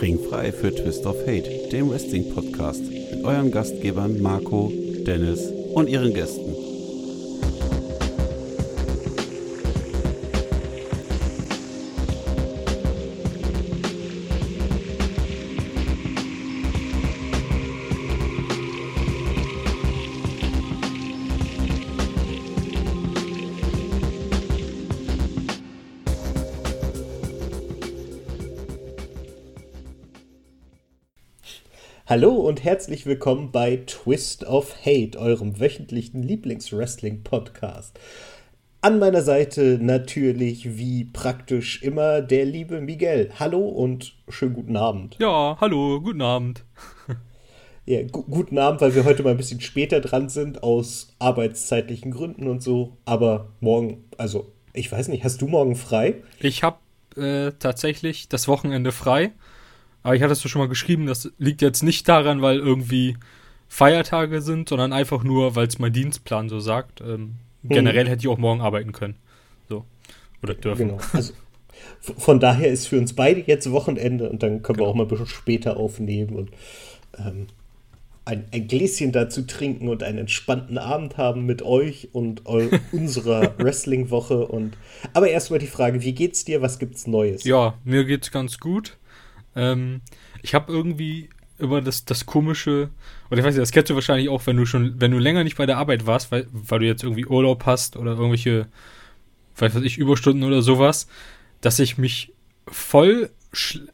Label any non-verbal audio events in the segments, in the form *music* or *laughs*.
Ringfrei für Twist of Hate, dem Wrestling-Podcast mit euren Gastgebern Marco, Dennis und ihren Gästen. Hallo und herzlich willkommen bei Twist of Hate, eurem wöchentlichen Lieblingswrestling-Podcast. An meiner Seite natürlich wie praktisch immer der liebe Miguel. Hallo und schönen guten Abend. Ja, hallo, guten Abend. Ja, gu guten Abend, weil wir heute mal ein bisschen später dran sind aus arbeitszeitlichen Gründen und so. Aber morgen, also ich weiß nicht, hast du morgen frei? Ich habe äh, tatsächlich das Wochenende frei. Aber ich hatte es schon mal geschrieben, das liegt jetzt nicht daran, weil irgendwie Feiertage sind, sondern einfach nur, weil es mein Dienstplan so sagt. Ähm, hm. Generell hätte ich auch morgen arbeiten können. So. Oder dürfen. Genau. Also, von daher ist für uns beide jetzt Wochenende und dann können genau. wir auch mal ein bisschen später aufnehmen und ähm, ein, ein, Gläschen dazu trinken und einen entspannten Abend haben mit euch und *laughs* unserer Wrestling-Woche. aber erstmal die Frage: Wie geht's dir? Was gibt's Neues? Ja, mir geht's ganz gut. Ähm, ich habe irgendwie über das, das komische, oder ich weiß nicht, das kennst du wahrscheinlich auch, wenn du schon, wenn du länger nicht bei der Arbeit warst, weil, weil du jetzt irgendwie Urlaub hast oder irgendwelche, weiß ich, Überstunden oder sowas, dass ich mich voll,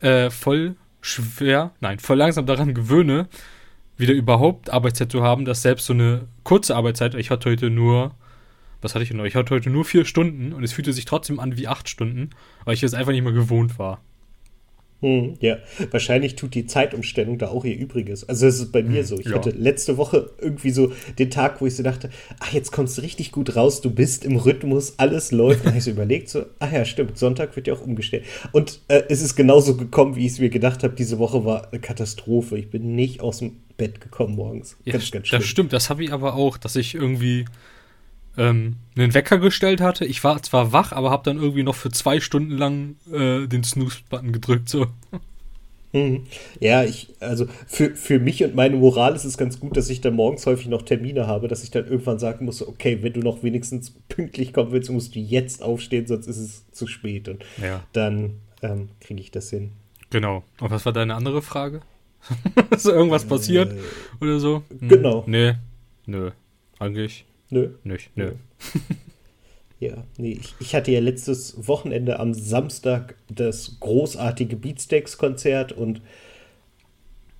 äh, voll schwer, nein, voll langsam daran gewöhne, wieder überhaupt Arbeitszeit zu haben, dass selbst so eine kurze Arbeitszeit, ich hatte heute nur, was hatte ich denn noch? Ich hatte heute nur vier Stunden und es fühlte sich trotzdem an wie acht Stunden, weil ich es einfach nicht mehr gewohnt war. Hm, ja, wahrscheinlich tut die Zeitumstellung da auch ihr Übriges. Also das ist bei mir hm, so. Ich ja. hatte letzte Woche irgendwie so den Tag, wo ich so dachte, ach, jetzt kommst du richtig gut raus, du bist im Rhythmus, alles läuft. Dann habe ich so überlegt, so, ach ja, stimmt, Sonntag wird ja auch umgestellt. Und äh, es ist genauso gekommen, wie ich es mir gedacht habe. Diese Woche war eine Katastrophe. Ich bin nicht aus dem Bett gekommen morgens. Ja, ganz, ganz schlimm. Das stimmt, das habe ich aber auch, dass ich irgendwie ähm, einen Wecker gestellt hatte. Ich war zwar wach, aber habe dann irgendwie noch für zwei Stunden lang äh, den Snooze-Button gedrückt. So. Mhm. Ja, ich, also für, für mich und meine Moral ist es ganz gut, dass ich dann morgens häufig noch Termine habe, dass ich dann irgendwann sagen muss, okay, wenn du noch wenigstens pünktlich kommen willst, musst du jetzt aufstehen, sonst ist es zu spät. Und ja. dann ähm, kriege ich das hin. Genau. Und was war deine andere Frage? *laughs* ist irgendwas äh, passiert oder so? Hm. Genau. Nee. Nö. Eigentlich Nö. Nicht, nö. *laughs* Ja, nee, ich, ich, hatte ja letztes Wochenende am Samstag das großartige Beatsteaks-Konzert und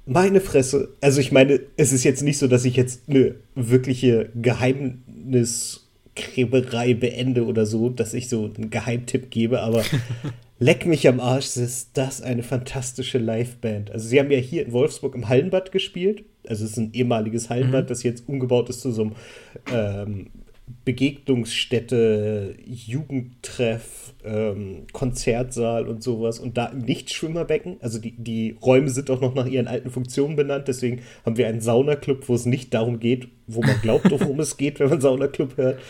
meine Fresse, also ich meine, es ist jetzt nicht so, dass ich jetzt eine wirkliche Geheimniskräberei beende oder so, dass ich so einen Geheimtipp gebe, aber *laughs* leck mich am Arsch, ist das eine fantastische Liveband. Also sie haben ja hier in Wolfsburg im Hallenbad gespielt also es ist ein ehemaliges Hallenbad, mhm. das jetzt umgebaut ist zu so einem ähm, Begegnungsstätte, Jugendtreff, ähm, Konzertsaal und sowas und da nicht Schwimmerbecken. Also die, die Räume sind auch noch nach ihren alten Funktionen benannt. Deswegen haben wir einen Saunaclub, wo es nicht darum geht, wo man glaubt, *laughs* worum es geht, wenn man Saunaclub hört.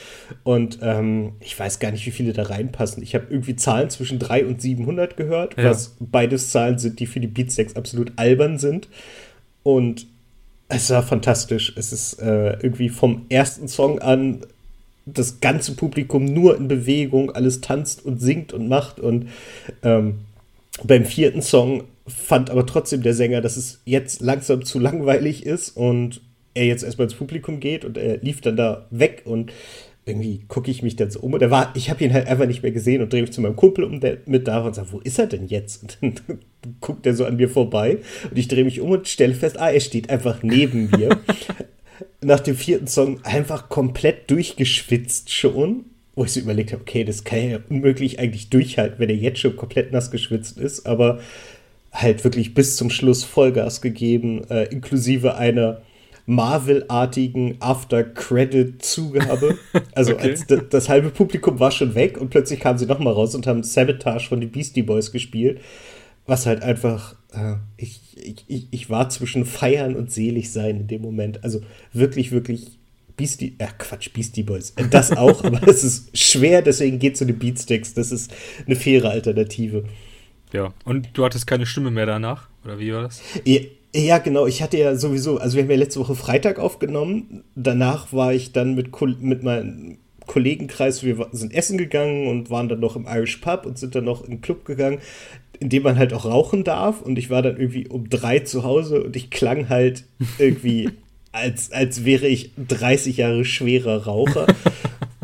Und ähm, ich weiß gar nicht, wie viele da reinpassen. Ich habe irgendwie Zahlen zwischen 3 und 700 gehört, ja. was beides Zahlen sind, die für die Beatsteaks absolut albern sind. Und es war fantastisch. Es ist äh, irgendwie vom ersten Song an das ganze Publikum nur in Bewegung, alles tanzt und singt und macht. Und ähm, beim vierten Song fand aber trotzdem der Sänger, dass es jetzt langsam zu langweilig ist und er jetzt erstmal ins Publikum geht und er lief dann da weg und irgendwie gucke ich mich dann so um und er war, ich habe ihn halt einfach nicht mehr gesehen und drehe mich zu meinem Kumpel um, der mit da und sage, wo ist er denn jetzt? Und dann *laughs* guckt er so an mir vorbei und ich drehe mich um und stelle fest, ah, er steht einfach neben mir. *laughs* Nach dem vierten Song einfach komplett durchgeschwitzt schon, wo ich so überlegt habe, okay, das kann ja unmöglich eigentlich durchhalten, wenn er jetzt schon komplett nass geschwitzt ist, aber halt wirklich bis zum Schluss Vollgas gegeben, äh, inklusive einer Marvel-artigen After-Credit-Zugabe. *laughs* Also okay. als das halbe Publikum war schon weg und plötzlich kamen sie nochmal raus und haben Sabotage von den Beastie Boys gespielt. Was halt einfach, äh, ich, ich, ich war zwischen Feiern und Seligsein in dem Moment. Also wirklich, wirklich Beastie, äh Quatsch, Beastie Boys. Äh, das auch, *laughs* aber es ist schwer, deswegen geht zu den Beatsticks. Das ist eine faire Alternative. Ja, und du hattest keine Stimme mehr danach, oder wie war das? Ja, ja, genau. Ich hatte ja sowieso, also wir haben ja letzte Woche Freitag aufgenommen. Danach war ich dann mit, mit meinem Kollegenkreis, wir sind essen gegangen und waren dann noch im Irish Pub und sind dann noch in den Club gegangen, in dem man halt auch rauchen darf. Und ich war dann irgendwie um drei zu Hause und ich klang halt *laughs* irgendwie, als, als wäre ich 30 Jahre schwerer Raucher. *laughs*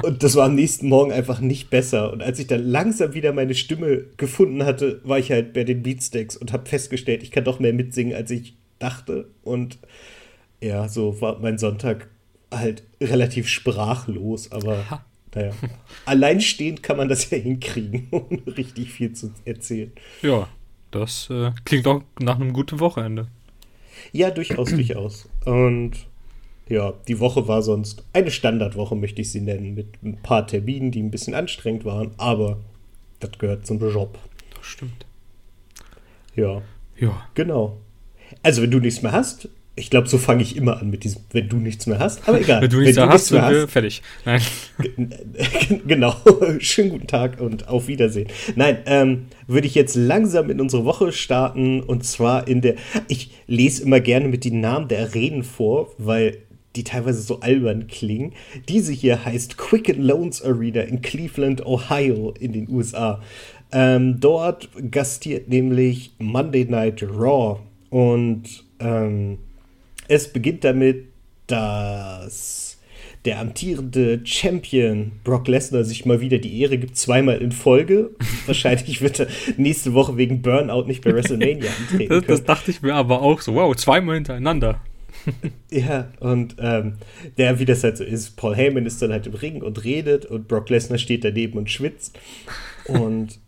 Und das war am nächsten Morgen einfach nicht besser. Und als ich dann langsam wieder meine Stimme gefunden hatte, war ich halt bei den Beatsteaks und habe festgestellt, ich kann doch mehr mitsingen, als ich dachte. Und ja, so war mein Sonntag halt relativ sprachlos, aber ha. naja. Alleinstehend kann man das ja hinkriegen, ohne *laughs* richtig viel zu erzählen. Ja, das äh, klingt auch nach einem guten Wochenende. Ja, durchaus, durchaus. Und ja, die Woche war sonst eine Standardwoche, möchte ich sie nennen, mit ein paar Terminen, die ein bisschen anstrengend waren, aber das gehört zum Job. Das stimmt. Ja. Ja. Genau. Also, wenn du nichts mehr hast, ich glaube, so fange ich immer an mit diesem, wenn du nichts mehr hast. Aber egal. *laughs* wenn du nichts, wenn du hast, nichts mehr hast, fertig. Nein. *laughs* genau. *laughs* Schönen guten Tag und auf Wiedersehen. Nein, ähm, würde ich jetzt langsam in unsere Woche starten und zwar in der. Ich lese immer gerne mit den Namen der Arenen vor, weil die teilweise so albern klingen. Diese hier heißt Quicken Loans Arena in Cleveland, Ohio in den USA. Ähm, dort gastiert nämlich Monday Night Raw und ähm, es beginnt damit, dass der amtierende Champion Brock Lesnar sich mal wieder die Ehre gibt, zweimal in Folge. *laughs* Wahrscheinlich wird er nächste Woche wegen Burnout nicht bei WrestleMania *laughs* antreten. das, das dachte ich mir aber auch so. Wow, zweimal hintereinander. *laughs* ja, und ähm, der, wie das halt so ist, Paul Heyman ist dann halt im Ring und redet und Brock Lesnar steht daneben und schwitzt. Und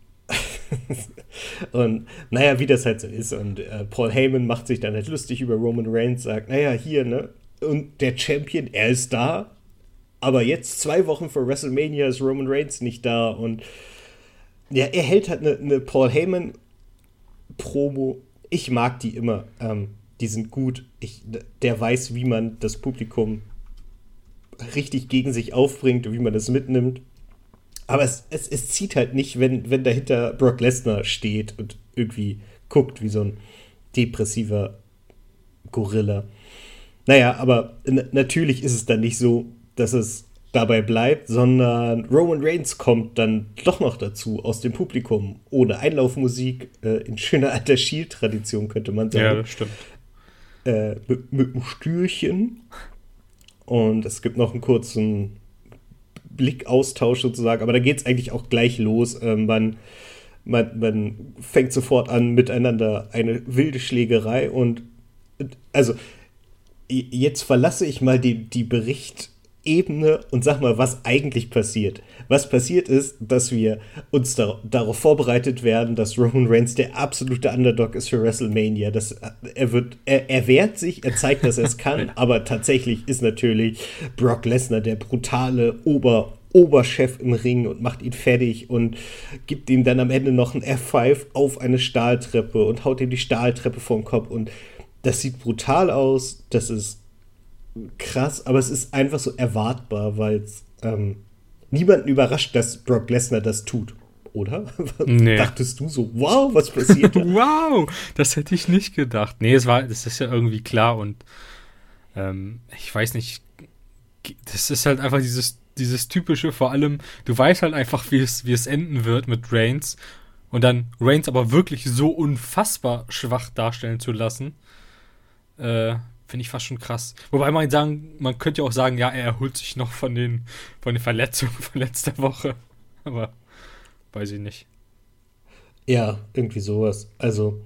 *laughs* und naja, wie das halt so ist. Und äh, Paul Heyman macht sich dann halt lustig über Roman Reigns, sagt, naja, hier, ne? Und der Champion, er ist da. Aber jetzt, zwei Wochen vor WrestleMania, ist Roman Reigns nicht da. Und ja, er hält halt eine ne Paul Heyman-Promo. Ich mag die immer. Ähm, die sind gut. Ich, der weiß, wie man das Publikum richtig gegen sich aufbringt und wie man das mitnimmt. Aber es, es, es zieht halt nicht, wenn, wenn dahinter Brock Lesnar steht und irgendwie guckt wie so ein depressiver Gorilla. Naja, aber natürlich ist es dann nicht so, dass es dabei bleibt, sondern Roman Reigns kommt dann doch noch dazu aus dem Publikum. Ohne Einlaufmusik, äh, in schöner alter Shield-Tradition könnte man sagen. Ja, das stimmt. Äh, mit, mit einem Stürchen. Und es gibt noch einen kurzen Blickaustausch sozusagen, aber da geht es eigentlich auch gleich los. Ähm, man, man, man fängt sofort an, miteinander eine wilde Schlägerei und also jetzt verlasse ich mal die, die Bericht, Ebene und sag mal, was eigentlich passiert. Was passiert ist, dass wir uns da, darauf vorbereitet werden, dass Roman Reigns der absolute Underdog ist für WrestleMania. Das, er, wird, er, er wehrt sich, er zeigt, dass er es kann, *laughs* aber tatsächlich ist natürlich Brock Lesnar der brutale Ober, Oberchef im Ring und macht ihn fertig und gibt ihm dann am Ende noch ein F5 auf eine Stahltreppe und haut ihm die Stahltreppe vom Kopf und das sieht brutal aus, das ist krass, aber es ist einfach so erwartbar, weil es ähm, niemanden überrascht, dass Brock Lesnar das tut. Oder? *laughs* Nee. Dachtest du so, wow, was passiert? *laughs* wow, das hätte ich nicht gedacht. Nee, es war, das ist ja irgendwie klar und ähm, ich weiß nicht, das ist halt einfach dieses, dieses typische, vor allem, du weißt halt einfach, wie es, wie es enden wird mit Reigns und dann Reigns aber wirklich so unfassbar schwach darstellen zu lassen. Äh, Finde ich fast schon krass. Wobei man sagen, man könnte ja auch sagen, ja, er erholt sich noch von den, von den Verletzungen von letzter Woche. Aber weiß ich nicht. Ja, irgendwie sowas. Also,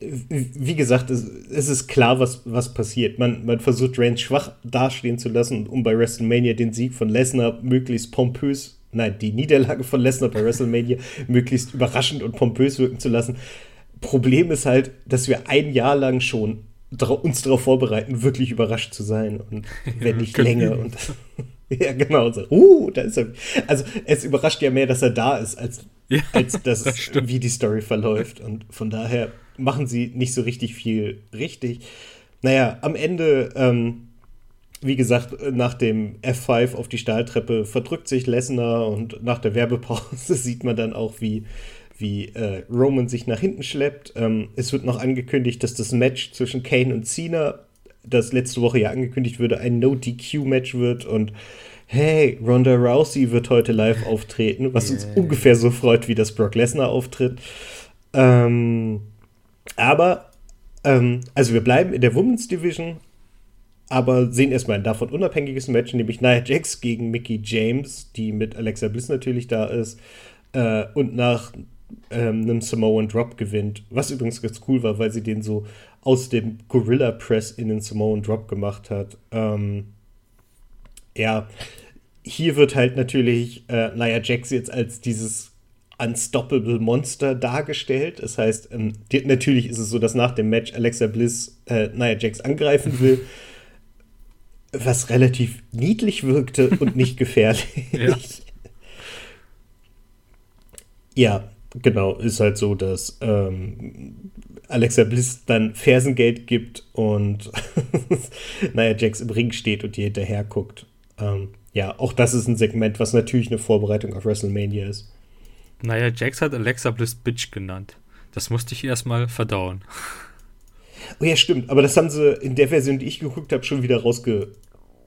wie gesagt, es, es ist klar, was, was passiert. Man, man versucht Reigns schwach dastehen zu lassen, um bei WrestleMania den Sieg von Lesnar möglichst pompös, nein, die Niederlage von Lesnar bei WrestleMania *laughs* möglichst überraschend und pompös wirken zu lassen. Problem ist halt, dass wir ein Jahr lang schon uns darauf vorbereiten, wirklich überrascht zu sein und *laughs* wenn nicht länger. Und, *laughs* ja, genau. So, uh, da ist er. Also es überrascht ja mehr, dass er da ist, als, *laughs* ja, als das, das wie die Story verläuft. Und von daher machen sie nicht so richtig viel richtig. Naja, am Ende, ähm, wie gesagt, nach dem F5 auf die Stahltreppe verdrückt sich Lesnar und nach der Werbepause sieht man dann auch, wie wie äh, Roman sich nach hinten schleppt. Ähm, es wird noch angekündigt, dass das Match zwischen Kane und Cena, das letzte Woche ja angekündigt wurde, ein No-DQ-Match wird und hey, Ronda Rousey wird heute live auftreten, was yeah. uns ungefähr so freut, wie das Brock Lesnar auftritt. Ähm, aber, ähm, also wir bleiben in der Women's Division, aber sehen erstmal ein davon unabhängiges Match, nämlich Nia Jax gegen Mickey James, die mit Alexa Bliss natürlich da ist äh, und nach ähm, einem Samoan Drop gewinnt. Was übrigens ganz cool war, weil sie den so aus dem Gorilla Press in den Samoan Drop gemacht hat. Ähm, ja, hier wird halt natürlich äh, Nia Jax jetzt als dieses Unstoppable Monster dargestellt. Das heißt, ähm, die, natürlich ist es so, dass nach dem Match Alexa Bliss äh, Nia Jax angreifen will, was relativ niedlich wirkte und nicht *laughs* gefährlich. ja. ja, genau, ist halt so, dass ähm, Alexa Bliss dann Fersengeld gibt und *laughs* Nia Jax im Ring steht und ihr hinterher guckt. Ähm, ja, auch das ist ein Segment, was natürlich eine Vorbereitung auf WrestleMania ist. Naja, Jax hat Alexa Bliss Bitch genannt. Das musste ich erstmal verdauen. Oh ja, stimmt. Aber das haben sie in der Version, die ich geguckt habe, schon wieder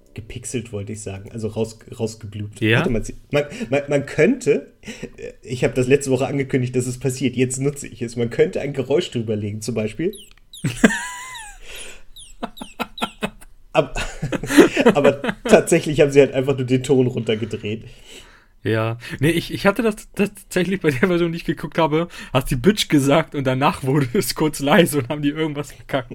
rausgepixelt, wollte ich sagen. Also raus, rausgeblutet. Ja? Man, man, man, man, könnte, ich habe das letzte Woche angekündigt, dass es passiert. Jetzt nutze ich es. Man könnte ein Geräusch drüber legen, zum Beispiel. *laughs* aber, *laughs* aber tatsächlich haben sie halt einfach nur den Ton runtergedreht. Ja, nee, ich, ich hatte das, das tatsächlich bei der Version, die ich geguckt habe, hat die Bitch gesagt und danach *laughs* wurde es kurz leise und haben die irgendwas gekackt.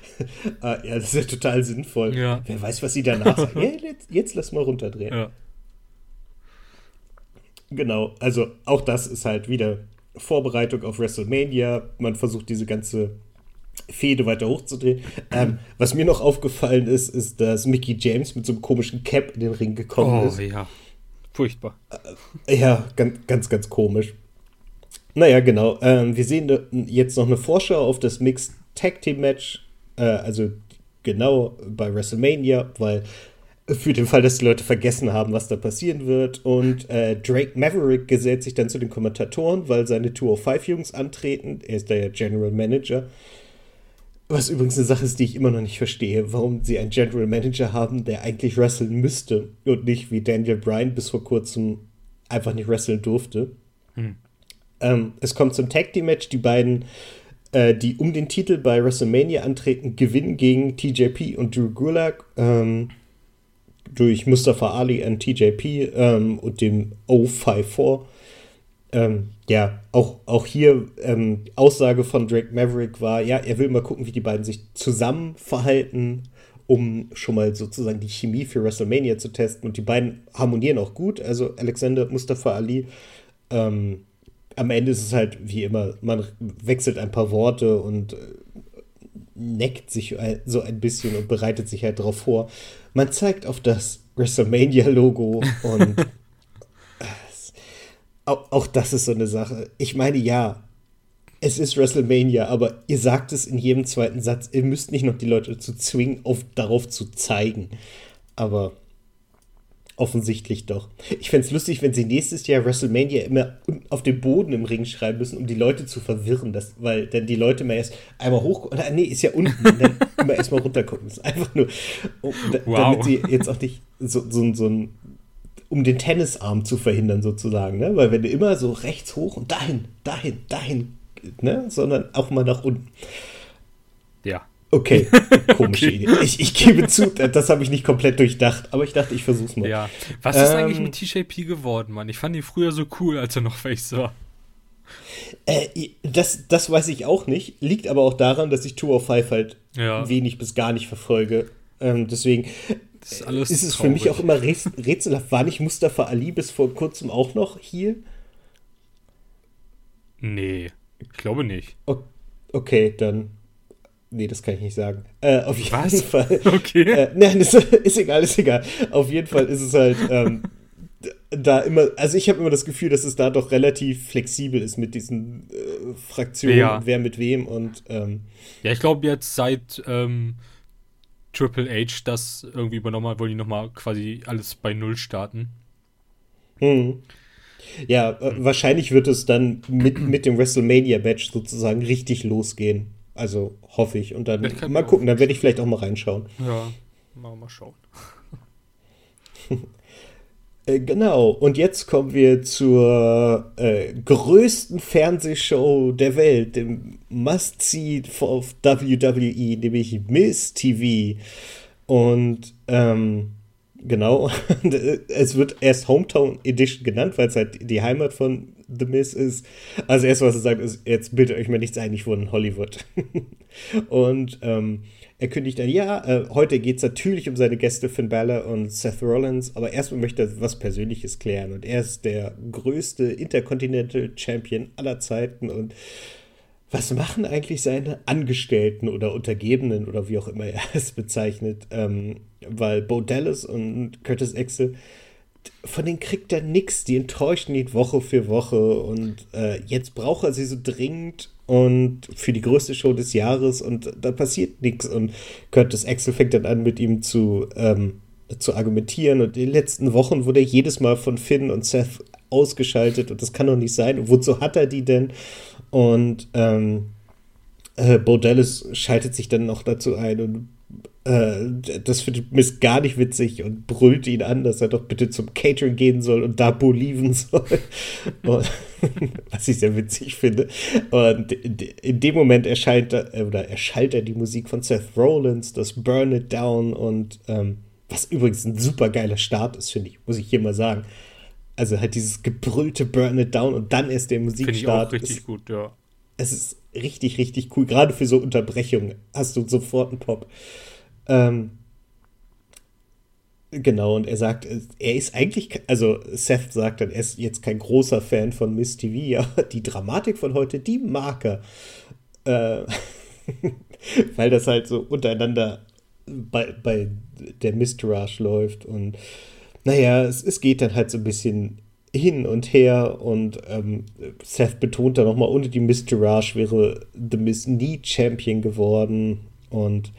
*laughs* ah, ja, das ist ja total sinnvoll. Ja. Wer weiß, was sie danach sagen. *laughs* Ja, jetzt, jetzt lass mal runterdrehen. Ja. Genau, also auch das ist halt wieder Vorbereitung auf WrestleMania. Man versucht diese ganze Fehde weiter hochzudrehen. Ähm, was mir noch aufgefallen ist, ist, dass Mickey James mit so einem komischen Cap in den Ring gekommen oh, ist. Oh ja. Furchtbar. Äh, ja, ganz, ganz, ganz komisch. Naja, genau. Ähm, wir sehen jetzt noch eine Vorschau auf das Mixed Tag Team Match. Äh, also genau bei WrestleMania, weil für den Fall, dass die Leute vergessen haben, was da passieren wird. Und äh, Drake Maverick gesellt sich dann zu den Kommentatoren, weil seine 205-Jungs antreten. Er ist da ja General Manager. Was übrigens eine Sache ist, die ich immer noch nicht verstehe, warum sie einen General Manager haben, der eigentlich wresteln müsste und nicht wie Daniel Bryan bis vor kurzem einfach nicht wresteln durfte. Hm. Ähm, es kommt zum Tag Team Match. Die beiden, äh, die um den Titel bei WrestleMania antreten, gewinnen gegen TJP und Drew Gulak ähm, durch Mustafa Ali und TJP ähm, und dem 054. Ähm, ja, auch, auch hier ähm, Aussage von Drake Maverick war, ja, er will mal gucken, wie die beiden sich zusammen verhalten, um schon mal sozusagen die Chemie für WrestleMania zu testen. Und die beiden harmonieren auch gut. Also Alexander Mustafa Ali. Ähm, am Ende ist es halt wie immer, man wechselt ein paar Worte und äh, neckt sich so ein bisschen und bereitet sich halt darauf vor. Man zeigt auf das WrestleMania-Logo und *laughs* auch, auch das ist so eine Sache. Ich meine, ja, es ist WrestleMania, aber ihr sagt es in jedem zweiten Satz. Ihr müsst nicht noch die Leute dazu zwingen, auf, darauf zu zeigen. Aber offensichtlich doch. Ich fände es lustig, wenn sie nächstes Jahr WrestleMania immer auf dem Boden im Ring schreiben müssen, um die Leute zu verwirren. Das, weil dann die Leute mal erst einmal hoch. Oder nee, ist ja unten. dann *laughs* immer erstmal runtergucken müssen. Einfach nur, um, da, wow. damit sie jetzt auch nicht so, so, so ein um den Tennisarm zu verhindern, sozusagen. Ne? Weil wenn du immer so rechts hoch und dahin, dahin, dahin, ne? sondern auch mal nach unten. Ja. Okay, *laughs* komische okay. Idee. Ich, ich gebe zu, das habe ich nicht komplett durchdacht, aber ich dachte, ich versuch's mal. Ja. Was ist ähm, eigentlich mit TJP geworden, Mann? Ich fand ihn früher so cool, als er noch Face war. Äh, das, das weiß ich auch nicht. Liegt aber auch daran, dass ich Tour of Five halt ja. wenig bis gar nicht verfolge. Ähm, deswegen, ist, alles ist es für mich auch immer rätselhaft. War nicht Mustafa Ali bis vor kurzem auch noch hier? Nee, ich glaube nicht. Okay, dann. Nee, das kann ich nicht sagen. Äh, auf jeden Was? Fall. *laughs* Okay. Äh, nein, ist, *laughs* ist, egal, ist egal. Auf jeden Fall ist es halt ähm, da immer. Also, ich habe immer das Gefühl, dass es da doch relativ flexibel ist mit diesen äh, Fraktionen, ja. wer mit wem und. Ähm, ja, ich glaube, jetzt seit. Ähm Triple H das irgendwie übernommen hat, wollen die nochmal quasi alles bei Null starten. Mhm. Ja, äh, wahrscheinlich wird es dann mit, mit dem WrestleMania-Match sozusagen richtig losgehen. Also hoffe ich. Und dann mal gucken, dann werde ich vielleicht auch mal reinschauen. Ja, mal, mal schauen. *laughs* Äh, genau, und jetzt kommen wir zur äh, größten Fernsehshow der Welt, dem Must-See auf WWE, nämlich Miss TV. Und ähm, genau, *laughs* es wird erst Hometown Edition genannt, weil es halt die Heimat von The Miss ist. Also erst was er sagt, ist, jetzt bildet euch mal nichts ein, ich wohne in Hollywood. *laughs* und ähm, er kündigt an, ja, äh, heute geht es natürlich um seine Gäste Finn Balor und Seth Rollins, aber erstmal möchte er was Persönliches klären. Und er ist der größte Intercontinental Champion aller Zeiten. Und was machen eigentlich seine Angestellten oder Untergebenen oder wie auch immer er *laughs* es bezeichnet? Ähm, weil Bo Dallas und Curtis Axel von denen kriegt er nichts. Die enttäuschen ihn Woche für Woche und äh, jetzt braucht er sie so dringend und für die größte Show des Jahres und da passiert nichts. Und Curtis Axel fängt dann an, mit ihm zu, ähm, zu argumentieren. Und in den letzten Wochen wurde er jedes Mal von Finn und Seth ausgeschaltet und das kann doch nicht sein. Und wozu hat er die denn? Und ähm, äh, Bo Dallas schaltet sich dann noch dazu ein und äh, das findet Miss gar nicht witzig und brüllt ihn an, dass er doch bitte zum Catering gehen soll und da boliven soll. *laughs* und, was ich sehr witzig finde. Und in dem Moment erscheint er, oder erschallt er die Musik von Seth Rollins, das Burn It Down und ähm, was übrigens ein super geiler Start ist, finde ich, muss ich hier mal sagen. Also halt dieses gebrüllte Burn It Down und dann erst der Musikstart. Finde ich auch richtig ist, gut, ja. Es ist richtig, richtig cool. Gerade für so Unterbrechungen hast du sofort einen Pop. Ähm, genau, und er sagt, er ist eigentlich, also Seth sagt dann, er ist jetzt kein großer Fan von Miss TV, *laughs* aber die Dramatik von heute, die mag er. Äh, *laughs* weil das halt so untereinander bei, bei der Mistourage läuft und naja, es, es geht dann halt so ein bisschen hin und her und ähm, Seth betont dann nochmal, ohne die Mistourage wäre The Miss nie Champion geworden und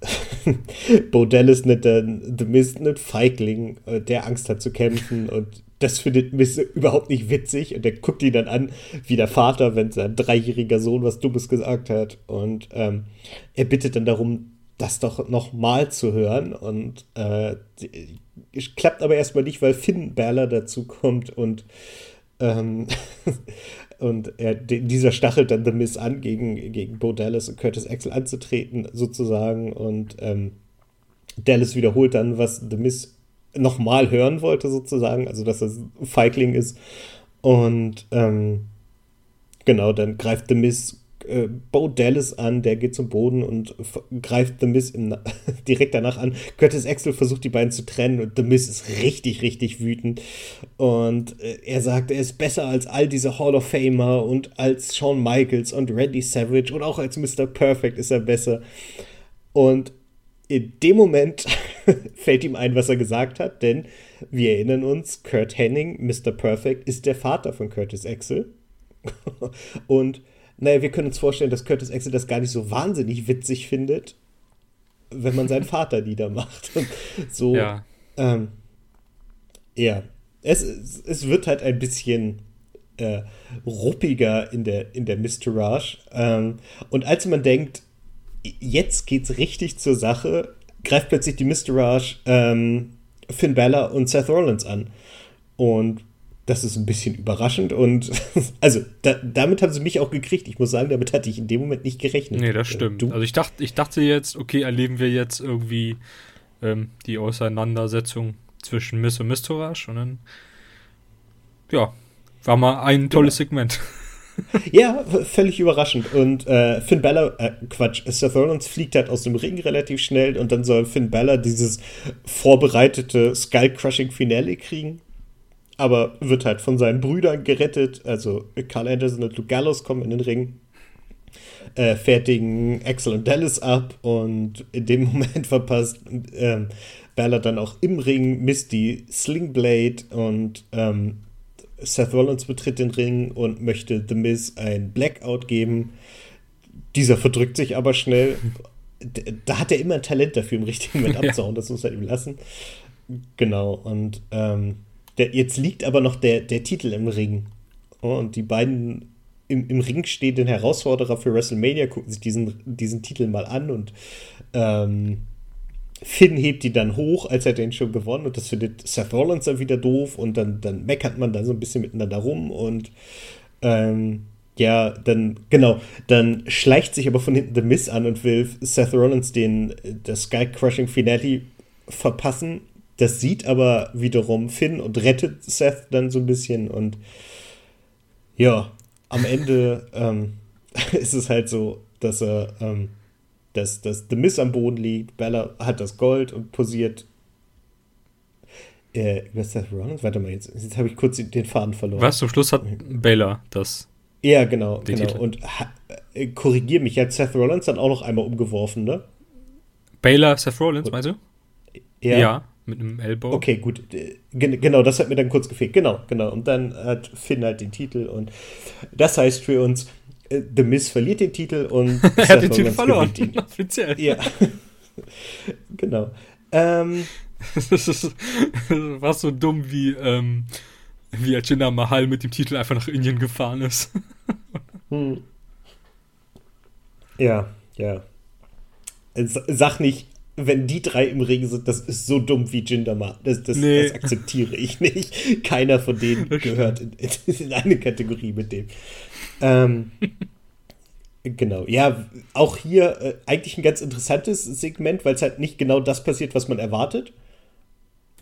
*laughs* Bodell ist nicht der The Mist, nicht Feigling, äh, der Angst hat zu kämpfen und das findet Miss überhaupt nicht witzig und der guckt ihn dann an wie der Vater, wenn sein dreijähriger Sohn was Dummes gesagt hat und ähm, er bittet dann darum, das doch nochmal zu hören und äh, klappt aber erstmal nicht, weil Finn Balor dazu kommt und ähm, *laughs* Und er, dieser stachelt dann The Miz an, gegen, gegen Bo Dallas und Curtis Axel anzutreten, sozusagen. Und ähm, Dallas wiederholt dann, was The Miz nochmal hören wollte, sozusagen. Also, dass er Feigling ist. Und ähm, genau, dann greift The Miz äh, Bo Dallas an, der geht zum Boden und greift The Miz *laughs* direkt danach an. Curtis Axel versucht die beiden zu trennen und The Miz ist richtig, richtig wütend. Und äh, er sagt, er ist besser als all diese Hall of Famer und als Shawn Michaels und Randy Savage und auch als Mr. Perfect ist er besser. Und in dem Moment *laughs* fällt ihm ein, was er gesagt hat, denn wir erinnern uns, Kurt Henning, Mr. Perfect, ist der Vater von Curtis Axel. *laughs* und naja, wir können uns vorstellen, dass Curtis Axel das gar nicht so wahnsinnig witzig findet, wenn man seinen *laughs* Vater niedermacht. so, ja. Ähm, ja. Es, es wird halt ein bisschen äh, ruppiger in der, in der Mistourage. Ähm, und als man denkt, jetzt geht's richtig zur Sache, greift plötzlich die Mistourage ähm, Finn Balor und Seth Rollins an. Und das ist ein bisschen überraschend und *laughs* also da, damit haben sie mich auch gekriegt. Ich muss sagen, damit hatte ich in dem Moment nicht gerechnet. Nee, das äh, stimmt. Du? Also ich dachte, ich dachte jetzt, okay, erleben wir jetzt irgendwie ähm, die Auseinandersetzung zwischen Miss und Mistourage und dann ja, war mal ein tolles ja. Segment. *laughs* ja, völlig überraschend. Und äh, Finn Balor, äh, Quatsch, Seth Rollins fliegt halt aus dem Ring relativ schnell und dann soll Finn Balor dieses vorbereitete Skull-Crushing-Finale kriegen aber wird halt von seinen Brüdern gerettet. Also Carl Anderson und Luke Gallows kommen in den Ring, äh, fertigen Axel und Dallas ab und in dem *laughs* Moment verpasst ähm, Balor dann auch im Ring Misty Slingblade und ähm, Seth Rollins betritt den Ring und möchte The Miz ein Blackout geben. Dieser verdrückt sich aber schnell. Da hat er immer ein Talent dafür, im richtigen Moment *laughs* abzuhauen. Ja. Das muss er ihm lassen. Genau. Und ähm, der, jetzt liegt aber noch der, der Titel im Ring. Oh, und die beiden im, im Ring stehenden Herausforderer für WrestleMania gucken sich diesen, diesen Titel mal an und ähm, Finn hebt die dann hoch, als er den schon gewonnen und das findet Seth Rollins dann wieder doof und dann, dann meckert man da so ein bisschen miteinander rum und ähm, ja, dann, genau, dann schleicht sich aber von hinten The Miss an und will Seth Rollins den, das Sky Crushing Finale verpassen. Das sieht aber wiederum Finn und rettet Seth dann so ein bisschen und ja, am Ende *laughs* ähm, *laughs* ist es halt so, dass er, ähm, dass, dass The Miss am Boden liegt, Bella hat das Gold und posiert äh, über Seth Rollins. Warte mal, jetzt, jetzt habe ich kurz den Faden verloren. Was? Zum Schluss hat Baylor das. Ja, genau, genau. Titel. Und äh, korrigier mich, hat Seth Rollins dann auch noch einmal umgeworfen, ne? Baylor, Seth Rollins, meinst du? Ja. ja mit einem Elbow. Okay, gut. Genau, das hat mir dann kurz gefehlt. Genau, genau. Und dann hat Finn halt den Titel und das heißt für uns, äh, The Miz verliert den Titel und *laughs* er hat den Titel verloren, *laughs* offiziell. Ja. *laughs* genau. Ähm, das ist war so dumm wie, ähm, wie Jinder Mahal mit dem Titel einfach nach Indien gefahren ist. hm. Ja, ja. Sag nicht, wenn die drei im Ring sind, das ist so dumm wie Jinder Mahal. Das, das, nee. das akzeptiere ich nicht. Keiner von denen gehört in, in, eine Kategorie mit dem. Ähm, genau, ja, auch hier äh, eigentlich ein ganz interessantes Segment, weil es halt nicht genau das passiert, was man erwartet,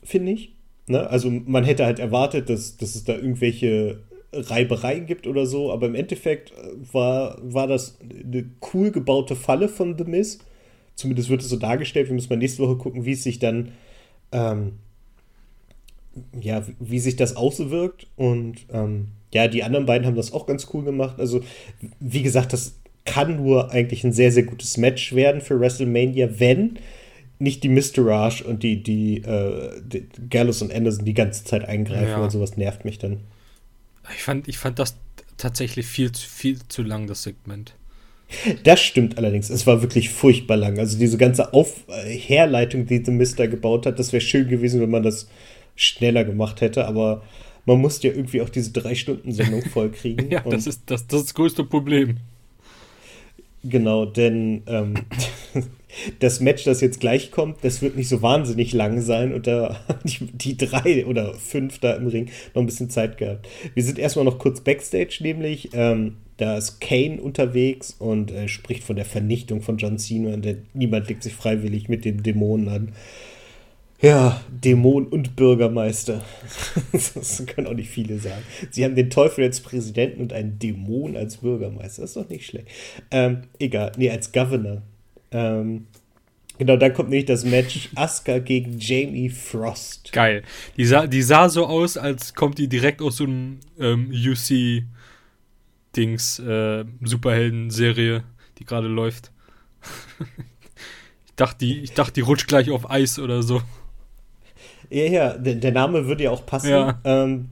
finde ich. Ne? Also man hätte halt erwartet, dass, dass es da irgendwelche Reibereien gibt oder so, aber im Endeffekt äh, war, war das eine cool gebaute Falle von The Miz zumindest wird es so dargestellt. Wir müssen mal nächste Woche gucken, wie es sich dann, ähm, ja, wie sich das auswirkt. Und ähm, ja, die anderen beiden haben das auch ganz cool gemacht. Also, wie gesagt, das kann nur eigentlich ein sehr, sehr gutes Match werden für WrestleMania, wenn nicht die Mysterage und die, die, äh, die Gallus und Anderson die ganze Zeit eingreifen, ja. weil sowas nervt mich dann. Ich fand, ich fand das tatsächlich viel, viel zu lang, das Segment. Das stimmt allerdings. Es war wirklich furchtbar lang. Also diese ganze Auf äh, Herleitung, die The Mister gebaut hat, das wäre schön gewesen, wenn man das schneller gemacht hätte, aber man musste ja irgendwie auch diese Drei-Stunden-Sendung *laughs* vollkriegen. ja, das ist das, das, ist das größte Problem. Genau, denn ähm, *laughs* das Match, das jetzt gleich kommt, das wird nicht so wahnsinnig lang sein und da die, die drei oder fünf da im Ring noch ein bisschen Zeit gehabt. Wir sind erstmal noch kurz Backstage, nämlich ähm, da ist Kane unterwegs und äh, spricht von der Vernichtung von John Cena und der, niemand legt sich freiwillig mit den Dämonen an. Ja, Dämon und Bürgermeister. *laughs* das können auch nicht viele sagen. Sie haben den Teufel als Präsidenten und einen Dämon als Bürgermeister. Das ist doch nicht schlecht. Ähm, egal, nee, als Governor. Ähm, genau, dann kommt nämlich das Match *laughs* Asuka gegen Jamie Frost. Geil. Die sah, die sah so aus, als kommt die direkt aus so einem ähm, UC Dings äh, Superhelden-Serie, die gerade läuft. ich, dachte, die, ich dachte, die rutscht gleich auf Eis oder so. Ja, ja, der, der Name würde ja auch passen. Ja. Ähm,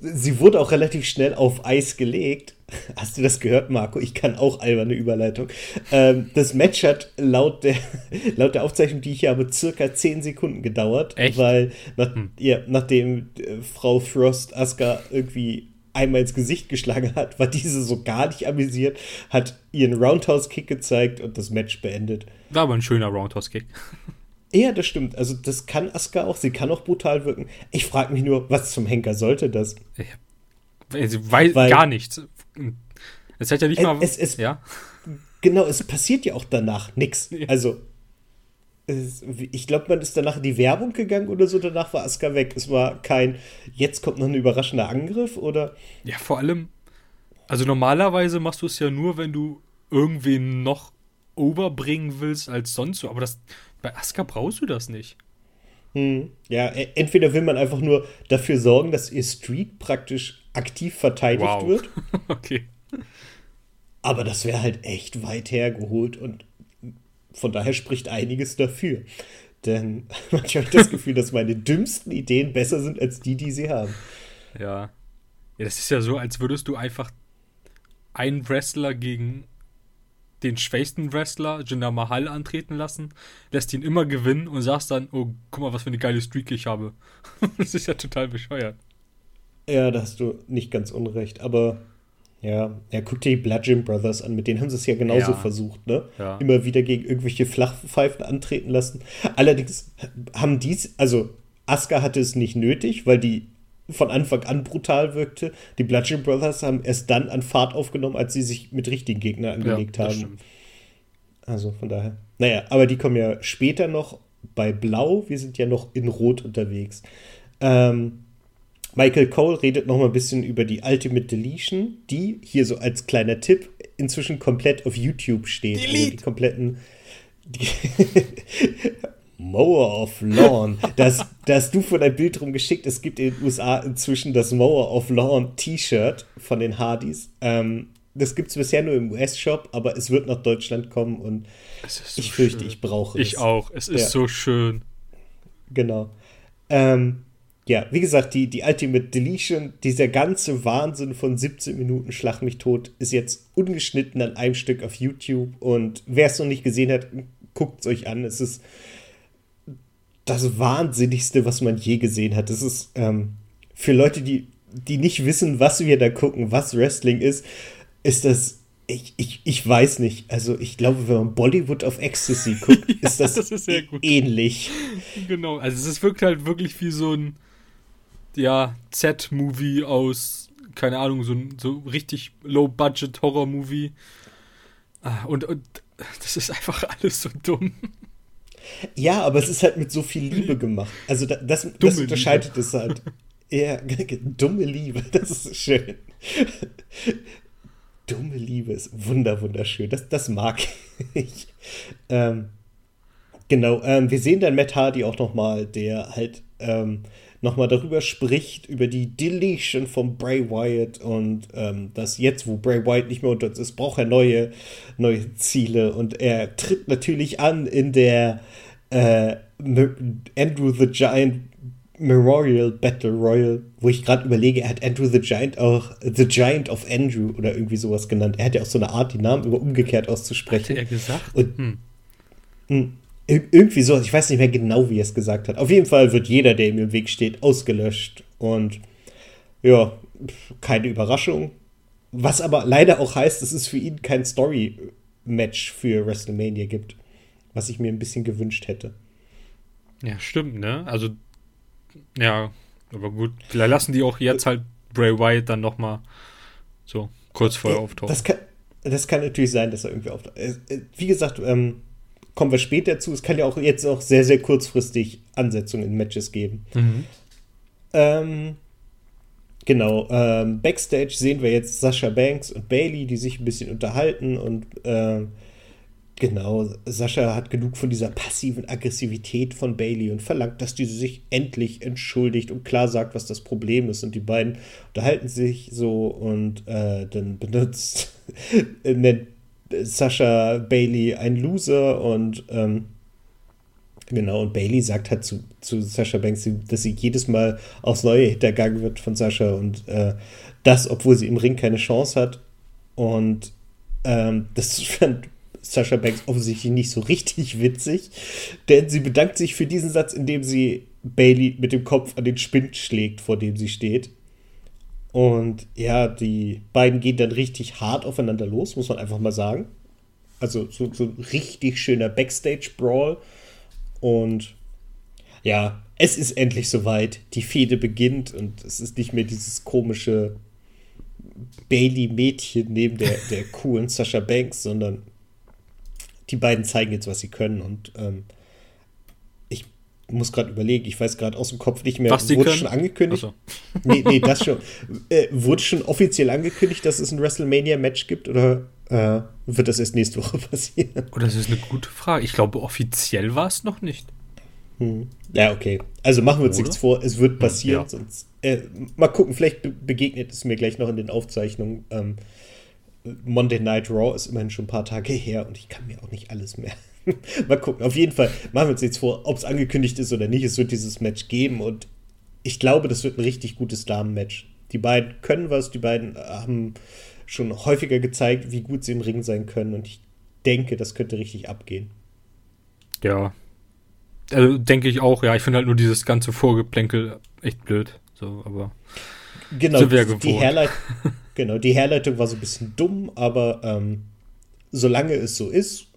sie wurde auch relativ schnell auf Eis gelegt. Hast du das gehört, Marco? Ich kann auch alberne Überleitung. Ähm, das Match hat laut der, *laughs* laut der Aufzeichnung, die ich hier habe, circa 10 Sekunden gedauert. Echt? Weil nach, hm. ja, nachdem äh, Frau Frost Asuka irgendwie einmal ins Gesicht geschlagen hat, war diese so gar nicht amüsiert, hat ihren Roundhouse-Kick gezeigt und das Match beendet. War aber ein schöner Roundhouse-Kick. Ja, das stimmt. Also das kann Asuka auch. Sie kann auch brutal wirken. Ich frage mich nur, was zum Henker sollte das? Sie weiß Weil, gar nichts. Es hat ja nicht mal... Es, es, ja? Genau, es passiert ja auch danach nichts. Also ich glaube, man ist danach in die Werbung gegangen oder so, danach war Asuka weg. Es war kein, jetzt kommt noch ein überraschender Angriff oder. Ja, vor allem, also normalerweise machst du es ja nur, wenn du irgendwen noch overbringen willst als sonst so, aber das, bei Asuka brauchst du das nicht. Hm. Ja, e, entweder will man einfach nur dafür sorgen, dass ihr Streak praktisch aktiv verteidigt wow. wird. *laughs* okay. Aber das wäre halt echt weit hergeholt und von daher spricht einiges dafür. Denn *laughs* manchmal habe ich das Gefühl, dass meine dümmsten Ideen besser sind als die, die sie haben. Ja. Ja, das ist ja so, als würdest du einfach einen Wrestler gegen den schwächsten Wrestler, Jinder Mahal, antreten lassen, lässt ihn immer gewinnen und sagst dann, oh, guck mal, was für eine geile Streak ich habe. *laughs* das ist ja total bescheuert. Ja, da hast du nicht ganz unrecht, aber ja, ja, guck dir die Bludgeon Brothers an, mit denen haben sie es ja genauso ja. versucht, ne? Ja. Immer wieder gegen irgendwelche Flachpfeifen antreten lassen. Allerdings haben dies, also Asuka hatte es nicht nötig, weil die von Anfang an brutal wirkte. Die Bludgeon Brothers haben erst dann an Fahrt aufgenommen, als sie sich mit richtigen Gegnern angelegt ja, haben. Stimmt. Also von daher. Naja, aber die kommen ja später noch bei Blau. Wir sind ja noch in Rot unterwegs. Ähm, Michael Cole redet noch mal ein bisschen über die Ultimate Deletion, die hier so als kleiner Tipp inzwischen komplett auf YouTube steht. Delete. Also die kompletten. Die *laughs* Mower of Lawn. Das, das du von dein Bild rumgeschickt. Es gibt in den USA inzwischen das Mower of Lawn T-Shirt von den Hardys. Ähm, das gibt es bisher nur im US-Shop, aber es wird nach Deutschland kommen und so ich fürchte, schön. ich brauche es. Ich auch. Es ist ja. so schön. Genau. Ähm, ja, wie gesagt, die, die Ultimate Deletion, dieser ganze Wahnsinn von 17 Minuten Schlag mich tot, ist jetzt ungeschnitten an einem Stück auf YouTube. Und wer es noch nicht gesehen hat, guckt es euch an. Es ist das Wahnsinnigste, was man je gesehen hat. Das ist ähm, für Leute, die, die nicht wissen, was wir da gucken, was Wrestling ist, ist das. Ich, ich, ich weiß nicht. Also, ich glaube, wenn man Bollywood of Ecstasy guckt, *laughs* ja, ist das, das ist ähnlich. Genau, also es wirkt halt wirklich wie so ein ja, Z-Movie aus, keine Ahnung, so ein so richtig Low-Budget-Horror-Movie. Ah, und, und *laughs* das ist einfach alles so dumm. Ja, aber es ist halt mit so viel Liebe gemacht. Also das, das, das unterscheidet Liebe. es halt. Ja, *laughs* dumme Liebe, *laughs* das ist schön. dumme Liebe ist wunder, wunderschön. Das, das mag ich. Ähm, genau, ähm, wir sehen dann Matt Hardy auch nochmal, der halt ähm, nochmal darüber spricht, über die Deletion von Bray Wyatt und ähm, dass jetzt, wo Bray Wyatt nicht mehr unter uns ist, braucht er neue, neue Ziele und er tritt natürlich an in der äh, Andrew the Giant Memorial Battle Royal, wo ich gerade überlege, er hat Andrew the Giant auch The Giant of Andrew oder irgendwie sowas genannt. Er hat ja auch so eine Art, die Namen immer umgekehrt auszusprechen. Hat er gesagt? Und, hm. Irgendwie so, ich weiß nicht mehr genau, wie er es gesagt hat. Auf jeden Fall wird jeder, der ihm im Weg steht, ausgelöscht. Und ja, keine Überraschung. Was aber leider auch heißt, dass es für ihn kein Story-Match für WrestleMania gibt. Was ich mir ein bisschen gewünscht hätte. Ja, stimmt, ne? Also, ja, aber gut. Vielleicht lassen die auch jetzt halt Bray Wyatt dann nochmal so kurz vorher auftauchen. Das kann, das kann natürlich sein, dass er irgendwie auftaucht. Äh, äh, wie gesagt, ähm, kommen wir später zu. Es kann ja auch jetzt auch sehr, sehr kurzfristig Ansetzungen in Matches geben. Mhm. Ähm, genau. Ähm, Backstage sehen wir jetzt Sascha Banks und Bailey, die sich ein bisschen unterhalten und äh, genau, Sascha hat genug von dieser passiven Aggressivität von Bailey und verlangt, dass diese sich endlich entschuldigt und klar sagt, was das Problem ist. Und die beiden unterhalten sich so und äh, dann benutzt, *laughs* nennt Sascha Bailey ein Loser und ähm, genau, und Bailey sagt halt zu, zu Sascha Banks, dass sie jedes Mal aufs Neue hintergangen wird von Sascha und äh, das, obwohl sie im Ring keine Chance hat. Und ähm, das *laughs* fand Sascha Banks offensichtlich nicht so richtig witzig, denn sie bedankt sich für diesen Satz, indem sie Bailey mit dem Kopf an den Spind schlägt, vor dem sie steht. Und ja, die beiden gehen dann richtig hart aufeinander los, muss man einfach mal sagen. Also so, so ein richtig schöner Backstage-Brawl. Und ja, es ist endlich soweit. Die Fehde beginnt und es ist nicht mehr dieses komische Bailey-Mädchen neben der, der coolen Sasha Banks, sondern die beiden zeigen jetzt, was sie können. Und ähm, muss gerade überlegen, ich weiß gerade aus dem Kopf nicht mehr, Was wurde können? schon angekündigt? So. *laughs* Nee, nee, das schon. *laughs* Äh, wurde schon offiziell angekündigt, dass es ein WrestleMania-Match gibt oder äh, wird das erst nächste Woche *laughs* passieren? Oh, das ist eine gute Frage. Ich glaube, offiziell war es noch nicht. Hm. Ja, okay. Also machen wir uns nichts vor, es wird hm, passieren. Ja. Sonst, äh, mal gucken, vielleicht be begegnet es mir gleich noch in den Aufzeichnungen. Ähm, Monday Night Raw ist immerhin schon ein paar Tage her und ich kann mir auch nicht alles mehr *laughs* Mal gucken. Auf jeden Fall machen wir uns jetzt vor, ob es angekündigt ist oder nicht. Es wird dieses Match geben und ich glaube, das wird ein richtig gutes Damen-Match. Die beiden können was, die beiden haben schon häufiger gezeigt, wie gut sie im Ring sein können und ich denke, das könnte richtig abgehen. Ja. Also denke ich auch, ja. Ich finde halt nur dieses ganze Vorgeplänkel echt blöd. So, aber. Genau, die, Herleit *laughs* genau, die Herleitung war so ein bisschen dumm, aber ähm, solange es so ist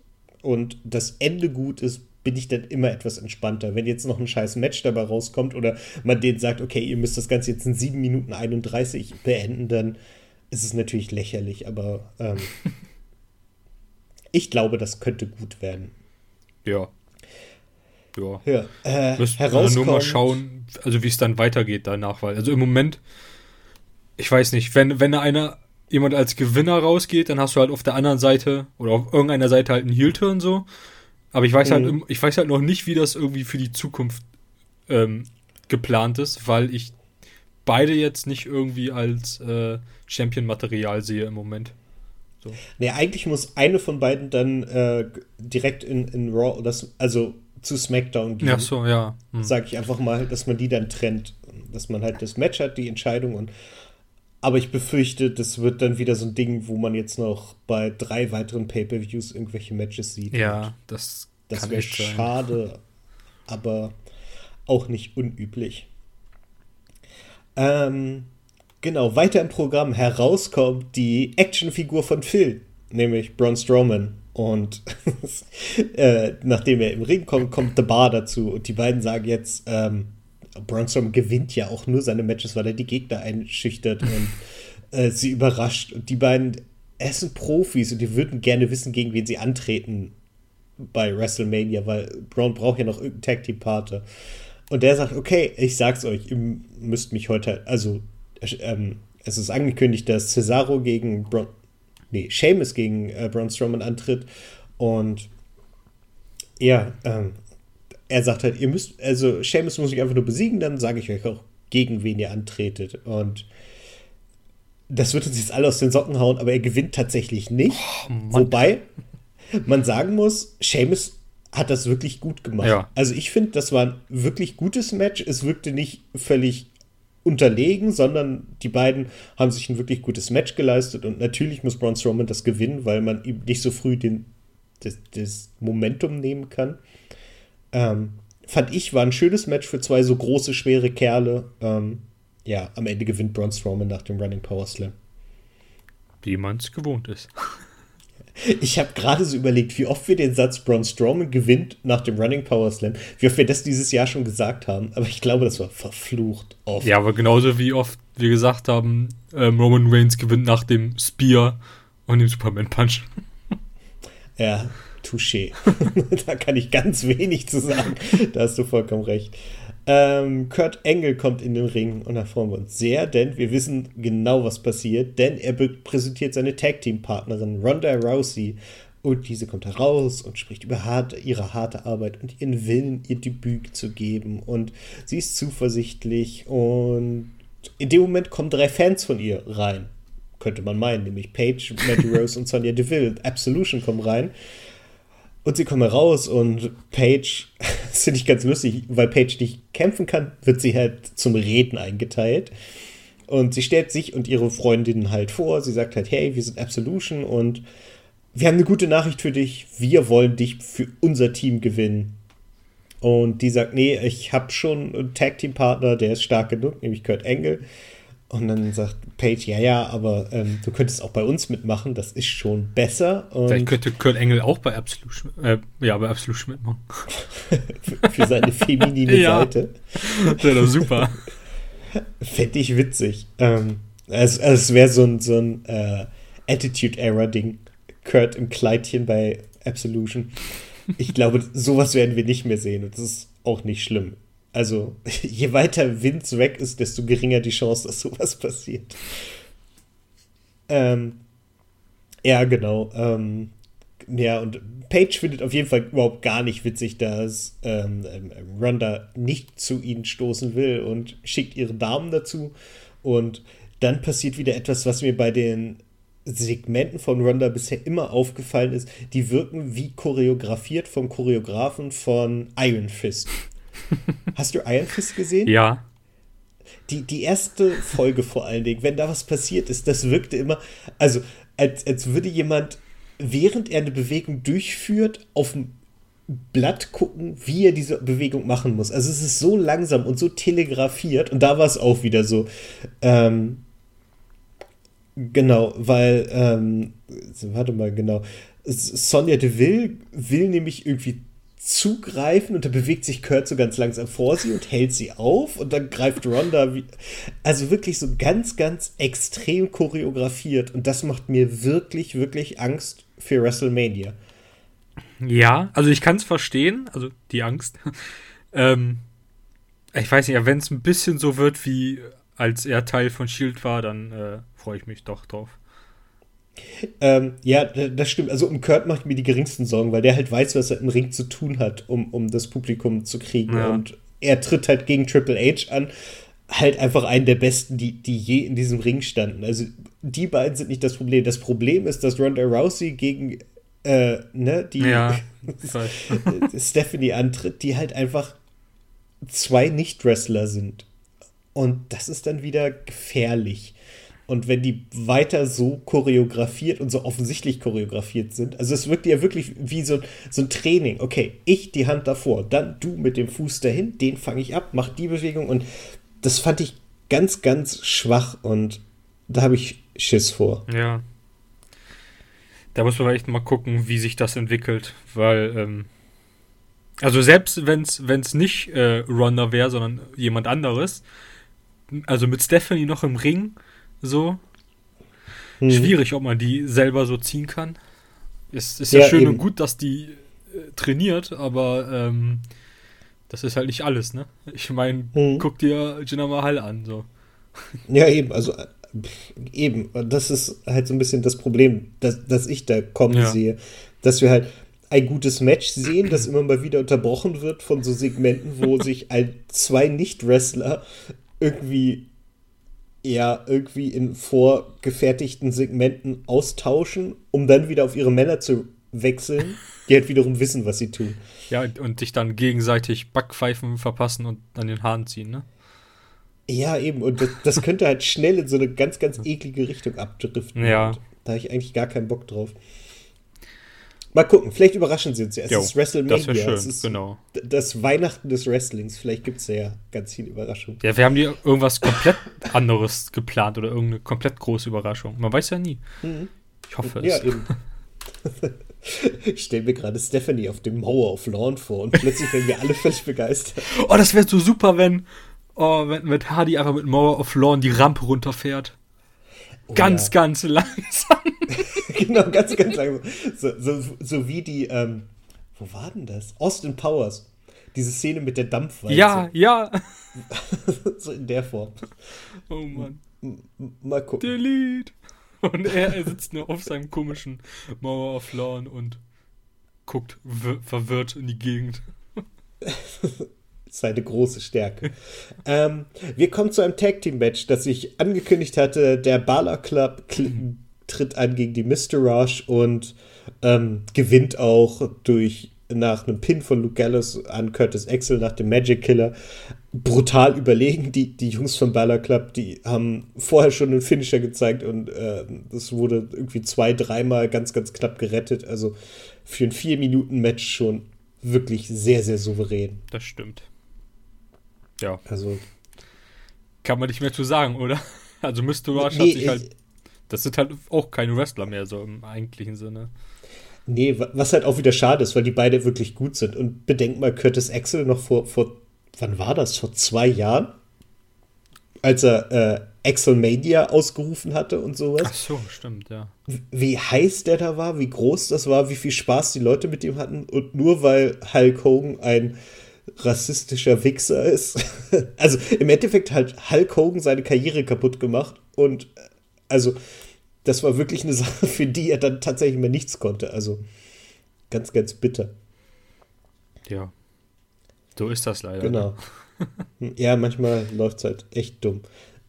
und das Ende gut ist, bin ich dann immer etwas entspannter. Wenn jetzt noch ein scheiß Match dabei rauskommt oder man denen sagt, okay, ihr müsst das Ganze jetzt in 7 Minuten 31 beenden, dann ist es natürlich lächerlich, aber ähm, *laughs* ich glaube, das könnte gut werden. Ja. Ja. ja äh, herauskommt. nur mal schauen, also wie es dann weitergeht danach, weil, also im Moment, ich weiß nicht, wenn, wenn einer jemand als Gewinner rausgeht, dann hast du halt auf der anderen Seite oder auf irgendeiner Seite halt einen Heel-Turn so. Aber ich weiß halt mhm. halt, ich weiß halt noch nicht, wie das irgendwie für die Zukunft ähm, geplant ist, weil ich beide jetzt nicht irgendwie als äh, Champion-Material sehe im Moment. So. Nee, eigentlich muss eine von beiden dann äh, direkt in, in Raw, das, also zu SmackDown gehen. Ach so, ja. Hm. Sag ich einfach mal, dass man die dann trennt. Dass man halt das Match hat, die Entscheidung und aber ich befürchte, das wird dann wieder so ein Ding, wo man jetzt noch bei drei weiteren Pay-Per-Views irgendwelche Matches sieht. Ja, das, das wäre schade, aber auch nicht unüblich. Ähm, genau, weiter im Programm herauskommt die Actionfigur von Phil, nämlich Braun Strowman. Und *laughs* äh, nachdem er im Ring kommt, kommt The Bar dazu. Und die beiden sagen jetzt, ähm, Braun Strowman gewinnt ja auch nur seine Matches, weil er die Gegner einschüchtert *laughs* und äh, sie überrascht. Und die beiden, es sind Profis und die würden gerne wissen, gegen wen sie antreten bei WrestleMania, weil Braun braucht ja noch irgendeinen Tag Team Partner. Und der sagt, okay, ich sag's euch, ihr müsst mich heute, also ähm, es ist angekündigt, dass Cesaro gegen Braun, nee, Seamus gegen äh, Braun Strowman antritt und ja, ähm, er sagt halt, ihr müsst, also Seamus muss ich einfach nur besiegen, dann sage ich euch auch, gegen wen ihr antretet. Und das wird uns jetzt alle aus den Socken hauen, aber er gewinnt tatsächlich nicht. Oh, Wobei man sagen muss, Seamus hat das wirklich gut gemacht. Ja. Also ich finde, das war ein wirklich gutes Match. Es wirkte nicht völlig unterlegen, sondern die beiden haben sich ein wirklich gutes Match geleistet und natürlich muss Braun Strowman das gewinnen, weil man ihm nicht so früh den, das, das Momentum nehmen kann. Ähm, fand ich, war ein schönes Match für zwei so große, schwere Kerle. Ähm, ja, am Ende gewinnt Braun Strowman nach dem Running Power Slam. Wie man es gewohnt ist. Ich habe gerade so überlegt, wie oft wir den Satz Braun Strowman gewinnt nach dem Running Power Slam, wie oft wir das dieses Jahr schon gesagt haben. Aber ich glaube, das war verflucht oft. Ja, aber genauso wie oft wir gesagt haben, ähm, Roman Reigns gewinnt nach dem Spear und dem Superman Punch. Ja, Touché. *laughs* da kann ich ganz wenig zu sagen. Da hast du vollkommen recht. Ähm, Kurt Engel kommt in den Ring und da freuen wir uns sehr, denn wir wissen genau, was passiert, denn er präsentiert seine Tag-Team-Partnerin Ronda Rousey und diese kommt heraus und spricht über hart, ihre harte Arbeit und ihren Willen, ihr Debüt zu geben und sie ist zuversichtlich und in dem Moment kommen drei Fans von ihr rein. Könnte man meinen, nämlich Paige, Matty Rose und Sonja Deville. Absolution kommen rein. Und sie kommen raus und Paige, *laughs* das finde ich ganz lustig, weil Paige nicht kämpfen kann, wird sie halt zum Reden eingeteilt. Und sie stellt sich und ihre Freundinnen halt vor. Sie sagt halt, hey, wir sind Absolution und wir haben eine gute Nachricht für dich. Wir wollen dich für unser Team gewinnen. Und die sagt, nee, ich habe schon einen Tag-Team-Partner, der ist stark genug, nämlich Kurt Engel. Und dann sagt Paige, ja, ja, aber ähm, du könntest auch bei uns mitmachen, das ist schon besser. Und Vielleicht könnte Kurt Engel auch bei Absolution, äh, ja, bei Absolution mitmachen. *laughs* für, seine feminine *laughs* ja. Seite. Das wäre doch super. *laughs* Fände ich witzig. Ähm, es, es wäre so ein, so ein äh, Attitude-Error-Ding. Kurt im Kleidchen bei Absolution. Ich glaube, sowas werden wir nicht mehr sehen und das ist auch nicht schlimm. Also, *laughs* je weiter Vince weg ist, desto geringer die Chance, dass sowas passiert. Ähm, ja, genau. Ähm, ja, und Paige findet auf jeden Fall überhaupt gar nicht witzig, dass ähm, ähm, Ronda nicht zu ihnen stoßen will und schickt ihre Damen dazu. Und dann passiert wieder etwas, was mir bei den Segmenten von Ronda bisher immer aufgefallen ist. Die wirken wie choreografiert vom Choreografen von Iron Fist. *laughs* Hast du Iron Fist gesehen? Ja. Die, die erste Folge vor allen Dingen, wenn da was passiert ist, das wirkte immer, also als, als würde jemand während er eine Bewegung durchführt, auf dem Blatt gucken, wie er diese Bewegung machen muss. Also es ist so langsam und so telegrafiert und da war es auch wieder so. Ähm, genau, weil, ähm, warte mal, genau. Sonja Deville will nämlich irgendwie zugreifen und da bewegt sich Kurt so ganz langsam vor sie und hält sie auf und dann greift Ronda wie, also wirklich so ganz, ganz extrem choreografiert und das macht mir wirklich, wirklich Angst für WrestleMania. Ja, also ich kann es verstehen, also die Angst. *laughs* ähm, ich weiß nicht, wenn es ein bisschen so wird, wie als er Teil von Shield war, dann äh, freue ich mich doch drauf. Ähm, ja, das stimmt. Also um Kurt macht mir die geringsten Sorgen, weil der halt weiß, was er im Ring zu tun hat, um, um das Publikum zu kriegen. Ja. Und er tritt halt gegen Triple H an. Halt einfach einen der besten, die, die je in diesem Ring standen. Also die beiden sind nicht das Problem. Das Problem ist, dass Ronda Rousey gegen äh, ne, die ja, *laughs* Stephanie antritt, die halt einfach zwei Nicht-Wrestler sind. Und das ist dann wieder gefährlich. Und wenn die weiter so choreografiert und so offensichtlich choreografiert sind, also es wirkt ja wirklich wie so, so ein Training. Okay, ich die Hand davor, dann du mit dem Fuß dahin, den fange ich ab, mach die Bewegung und das fand ich ganz, ganz schwach und da habe ich Schiss vor. Ja. Da muss man echt mal gucken, wie sich das entwickelt, weil, ähm, also selbst wenn es nicht äh, Ronda wäre, sondern jemand anderes, also mit Stephanie noch im Ring, so. Hm. Schwierig, ob man die selber so ziehen kann. Ist, ist ja, ja schön eben. und gut, dass die äh, trainiert, aber ähm, das ist halt nicht alles, ne? Ich meine, hm. guck dir Jinder Mahal an, so. Ja, eben, also eben, das ist halt so ein bisschen das Problem, das, das ich da kommen ja. sehe, dass wir halt ein gutes Match sehen, das immer mal wieder unterbrochen wird von so Segmenten, wo *laughs* sich ein, zwei Nicht-Wrestler irgendwie ja irgendwie in vorgefertigten Segmenten austauschen, um dann wieder auf ihre Männer zu wechseln, *laughs* die halt wiederum wissen, was sie tun. Ja, und sich dann gegenseitig Backpfeifen verpassen und an den Haaren ziehen, ne? Ja, eben. Und das, das könnte halt schnell in so eine ganz, ganz eklige Richtung abdriften. Ja. da habe ich eigentlich gar keinen Bock drauf. Mal gucken, vielleicht überraschen sie uns ja. Es jo, ist WrestleMania. Das schön, es ist genau. das Weihnachten des Wrestlings. Vielleicht gibt es ja ganz viele Überraschungen. Ja, wir haben hier irgendwas komplett *laughs* anderes geplant oder irgendeine komplett große Überraschung. Man weiß ja nie. Mhm. Ich hoffe ja, es. Eben. *laughs* ich stelle mir gerade Stephanie auf dem Mauer of Lawn vor und plötzlich werden wir alle völlig begeistert. Oh, das wäre so super, wenn, oh, wenn mit Hardy einfach mit Mauer of Lawn die Rampe runterfährt. Oh, ganz, ja. ganz langsam. *laughs* genau, ganz, ganz langsam. So, so, so wie die, ähm, wo war denn das? Austin Powers. Diese Szene mit der Dampfwalze. Ja, ja. *laughs* so in der Form. Oh Mann. Mal gucken. Delete. Und er, er sitzt nur auf seinem komischen Mauer of Lawn und guckt verwirrt in die Gegend. *laughs* seine große Stärke. *laughs* ähm, wir kommen zu einem Tag Team Match, das ich angekündigt hatte. Der Bala Club tritt an gegen die Mr. Rush und ähm, gewinnt auch durch nach einem Pin von Luke Gallows an Curtis Axel nach dem Magic Killer. Brutal überlegen. Die, die Jungs vom Balor Club, die haben vorher schon einen Finisher gezeigt und äh, das wurde irgendwie zwei, dreimal ganz, ganz knapp gerettet. Also für ein Vier-Minuten-Match schon wirklich sehr, sehr souverän. Das stimmt. Ja. Also. Kann man nicht mehr zu sagen, oder? *laughs* Also Mr. Rush nee, hat sich halt. Das sind halt auch keine Wrestler mehr, so im eigentlichen Sinne. Nee, was halt auch wieder schade ist, weil die beide wirklich gut sind. Und bedenk mal, Curtis Axel noch vor, vor wann war das? Vor zwei Jahren? Als er äh, Axelmania ausgerufen hatte und sowas. Ach so, stimmt, ja. Wie heiß der da war, wie groß das war, wie viel Spaß die Leute mit ihm hatten. Und nur weil Hulk Hogan ein rassistischer Wichser ist. *laughs* also im Endeffekt hat Hulk Hogan seine Karriere kaputt gemacht und also das war wirklich eine *laughs* Sache, für die er dann tatsächlich mehr nichts konnte. Also ganz, ganz bitter. Ja. So ist das leider. Genau. ja, manchmal läuft es halt echt dumm.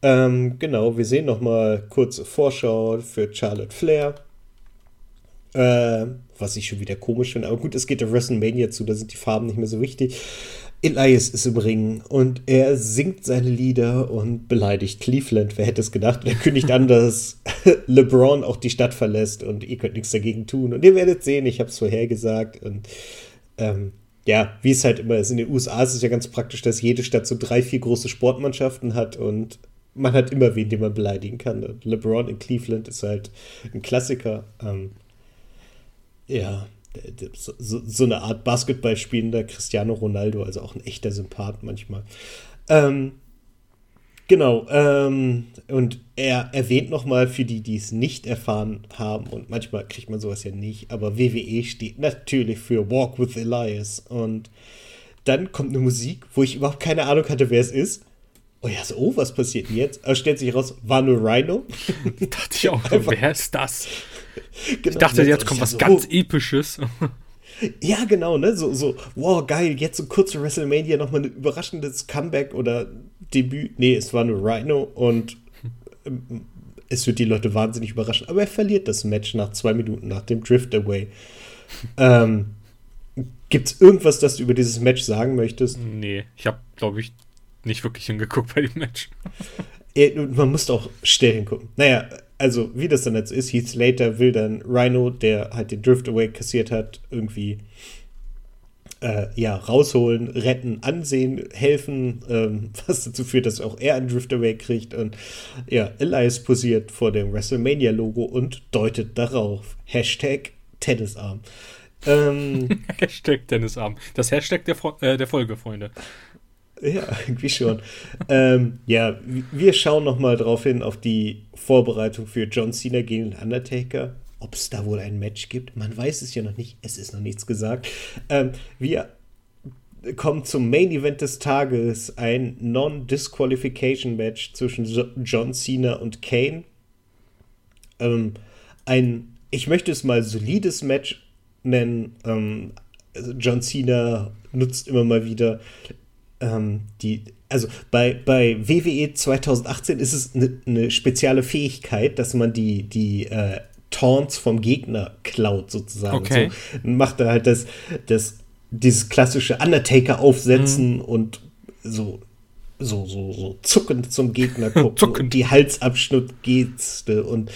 Ähm, genau, wir sehen noch mal kurze Vorschau für Charlotte Flair. Äh, was ich schon wieder komisch finde. Aber gut, es geht auf WrestleMania zu, da sind die Farben nicht mehr so wichtig. Elias ist im Ring und er singt seine Lieder und beleidigt Cleveland. Wer hätte es gedacht? Und er kündigt an, *laughs* dass *laughs* LeBron auch die Stadt verlässt und ihr könnt nichts dagegen tun. Und ihr werdet sehen, ich habe es vorhergesagt. Und ähm, ja, wie es halt immer ist. In den USA ist es ja ganz praktisch, dass jede Stadt so drei, vier große Sportmannschaften hat und man hat immer wen, den man beleidigen kann. Und LeBron in Cleveland ist halt ein Klassiker. Ähm, ja, so, so, eine Art Basketball spielender Cristiano Ronaldo, also auch ein echter Sympath manchmal. Ähm, genau, ähm, und er erwähnt nochmal für die, die es nicht erfahren haben, und manchmal kriegt man sowas ja nicht, aber WWE steht natürlich für Walk with Elias. Und dann kommt eine Musik, wo ich überhaupt keine Ahnung hatte, wer es ist. Oh ja, so, oh, was passiert denn jetzt? Aber stellt sich raus, war nur Rhino. *laughs* dachte ich auch, wer ist das? Genau, ich dachte, jetzt kommt was so, ganz oh. Episches. Ja, genau, ne? So, so, wow, geil, jetzt so kurz zu WrestleMania nochmal ein überraschendes Comeback oder Debüt. Nee, es war nur Rhino und ähm, es wird die Leute wahnsinnig überraschen. Aber er verliert das Match nach zwei Minuten, nach dem Drift Away. ähm, Gibt es irgendwas, das du über dieses Match sagen möchtest? Nee, ich habe, glaube ich, nicht wirklich hingeguckt bei dem Match. man muss auch still hingucken. Naja, also wie das dann jetzt ist, Heath Slater will dann Rhino, der halt den Drift Away kassiert hat, irgendwie äh, ja, rausholen, retten, ansehen, helfen, ähm, *laughs* was dazu führt, dass auch er einen Drift Away kriegt. Und ja, Elias posiert vor dem WrestleMania-Logo und deutet darauf. Hashtag Tennisarm. Ähm, *laughs* Hashtag Tennisarm. Das Hashtag der, äh, der Folge, Freunde. Ja, *laughs* irgendwie schon. ähm, ja, wir schauen noch mal drauf hin, auf die Vorbereitung für John Cena gegen den Undertaker. Ob es da wohl ein Match gibt, man weiß es ja noch nicht. Es ist noch nichts gesagt. Ähm, wir kommen zum Main Event des Tages, ein Non-Disqualification-Match zwischen John Cena und Kane. Ähm, ein, ich möchte es mal solides Match nennen. Ähm, John Cena nutzt immer mal wieder ähm, die, also bei, bei WWE 2018 ist es eine ne spezielle Fähigkeit, dass man die, die äh, Taunts vom Gegner klaut, sozusagen. Okay. So macht er halt das, das, dieses klassische Undertaker aufsetzen mhm. und so, so, so, so zuckend zum Gegner *laughs* gucken. zuckend. Die Halsabschnittgeste und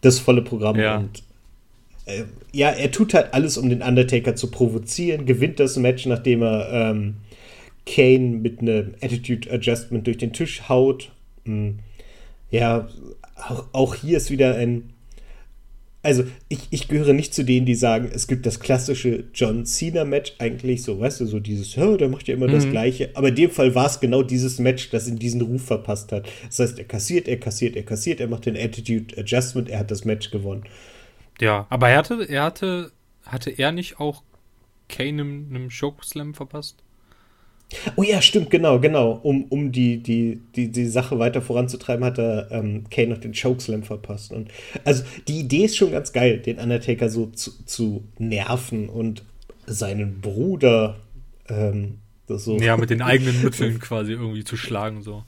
das volle Programm. Ja. Und äh, ja, er tut halt alles, um den Undertaker zu provozieren, gewinnt das Match, nachdem er ähm, Kane mit einem Attitude Adjustment durch den Tisch haut. Hm. Ja, auch, auch hier ist wieder ein. Also, ich, ich gehöre nicht zu denen, die sagen, es gibt das klassische John Cena-Match eigentlich, so, weißt du, so dieses, oh, der macht ja immer mhm. das Gleiche. Aber in dem Fall war es genau dieses Match, das in diesen Ruf verpasst hat. Das heißt, er kassiert, er kassiert, er kassiert, er macht den Attitude Adjustment, er hat das Match gewonnen. Ja, aber er hatte, er hatte, hatte er nicht auch Kane einem, einem Chokeslam verpasst? Oh ja, stimmt, genau, genau. Um, um die, die, die, die Sache weiter voranzutreiben, hat er ähm, Kane noch den Chokeslam verpasst. Und also die Idee ist schon ganz geil, den Undertaker so zu, zu nerven und seinen Bruder ähm, so. Ja, mit den eigenen *laughs* Mitteln quasi irgendwie zu schlagen, so.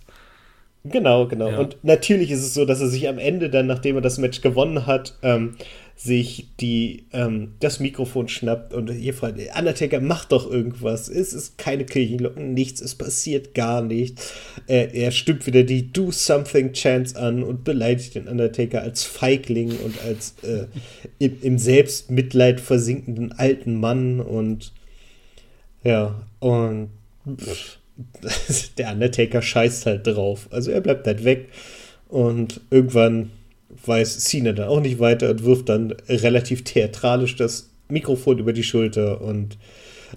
Genau, genau. Ja. Und natürlich ist es so, dass er sich am Ende dann, nachdem er das Match gewonnen hat, ähm, sich die, ähm, das Mikrofon schnappt und hier fragt, Undertaker, mach doch irgendwas. Es ist keine Kirchenglocken, nichts, es passiert gar nichts. Er, er stimmt wieder die Do Something Chance an und beleidigt den Undertaker als Feigling und als äh, im, im Selbstmitleid versinkenden alten Mann und ja, und pff, *laughs* der Undertaker scheißt halt drauf. Also er bleibt halt weg und irgendwann weiß Cena dann auch nicht weiter und wirft dann relativ theatralisch das Mikrofon über die Schulter und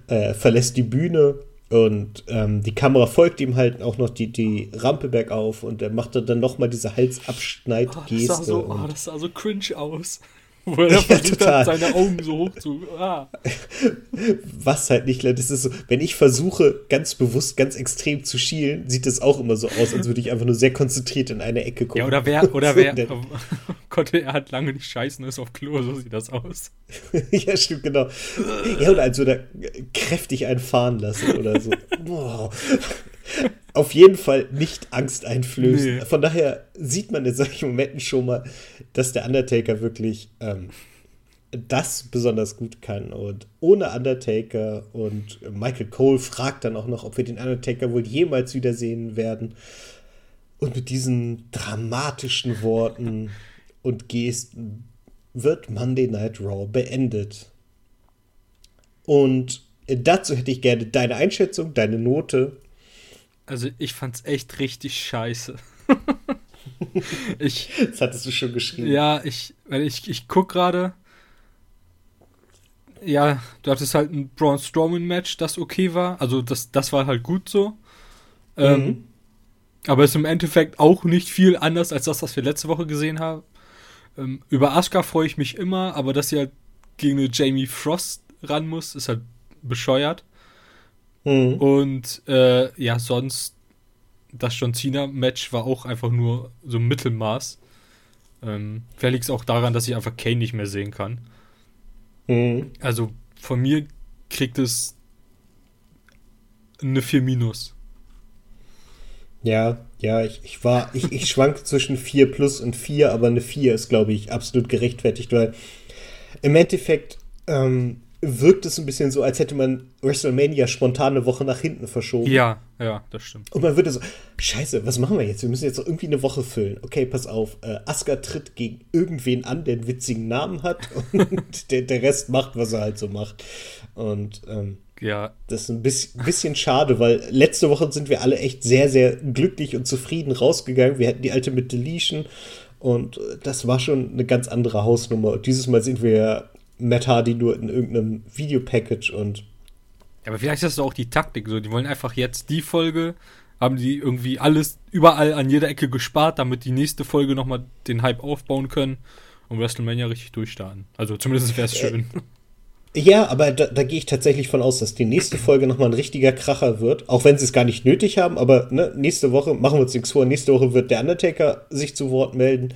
äh, verlässt die Bühne. Und ähm, die Kamera folgt ihm halt auch noch die, die Rampe bergauf und er macht dann nochmal diese Halsabschneidgeste. Oh, das, so, oh, das sah so cringe aus. *laughs* Wo er ja, total. Hat, seine Augen so hoch zu. Ah. *laughs* Was halt nicht, das ist so, wenn ich versuche, ganz bewusst, ganz extrem zu schielen, sieht es auch immer so aus, als würde ich einfach nur sehr konzentriert in eine Ecke gucken. Ja, oder wer, oder *laughs* wer, Gott, er hat lange nicht scheißen, ist auf Klo, so sieht das aus. ja, stimmt, genau. Ja, oder als würde er kräftig einen fahren lassen oder so. Boah *laughs* auf jeden Fall nicht Angst einflößen. Nee. Von daher sieht man in solchen Momenten schon mal, dass der Undertaker wirklich ähm, das besonders gut kann. Und ohne Undertaker und Michael Cole fragt dann auch noch, ob wir den Undertaker wohl jemals wiedersehen werden. Und mit diesen dramatischen Worten und Gesten wird Monday Night Raw beendet. Und dazu hätte ich gerne deine Einschätzung, deine Note. Also ich fand's echt richtig scheiße. *laughs* ich, das hattest du schon geschrieben. Ja, ich, weil ich, ich guck gerade. Ja, du hattest halt ein Braun Strowman-Match, das okay war. Also das, das war halt gut so. Ähm, mhm. Ähm, aber ist im Endeffekt auch nicht viel anders als das, was wir letzte Woche gesehen haben. Ähm, über Asuka freue ich mich immer, aber dass sie halt gegen eine Jamie Frost ran muss, ist halt bescheuert. Mhm. Und äh, ja, sonst das John Cena-Match war auch einfach nur so Mittelmaß. Ähm, vielleicht liegt es auch daran, dass ich einfach Kane nicht mehr sehen kann. Mhm. Also von mir kriegt es eine 4 minus. Ja, ja, ich, ich war, ich, ich schwank *laughs* zwischen 4 plus und 4, aber eine 4 ist, glaube ich, absolut gerechtfertigt, weil im Endeffekt ähm, wirkt es ein bisschen so, als hätte man WrestleMania spontan eine Woche nach hinten verschoben. Ja, ja, das stimmt. Und man würde so, scheiße, was machen wir jetzt? Wir müssen jetzt doch irgendwie eine Woche füllen. Okay, pass auf, äh, Asuka tritt gegen irgendwen an, der einen witzigen Namen hat *laughs* und der, der Rest macht, was er halt so macht. Und ähm, ja. Das ist ein bisschen, bisschen schade, weil letzte Woche sind wir alle echt sehr, sehr glücklich und zufrieden rausgegangen. Wir hatten die alte mit Deletion und das war schon eine ganz andere Hausnummer. Und dieses Mal sind wir Matt Hardy nur in irgendeinem Videopackage und. Ja, aber vielleicht ist das auch die Taktik so. Die wollen einfach jetzt die Folge, haben die irgendwie alles überall an jeder Ecke gespart, damit die nächste Folge nochmal den Hype aufbauen können und WrestleMania richtig durchstarten. Also zumindest wäre es äh, schön. Ja, aber da, da gehe ich tatsächlich von aus, dass die nächste Folge nochmal ein richtiger Kracher wird. Auch wenn sie es gar nicht nötig haben, aber ne, nächste Woche, machen wir uns nichts vor, nächste Woche wird der Undertaker sich zu Wort melden.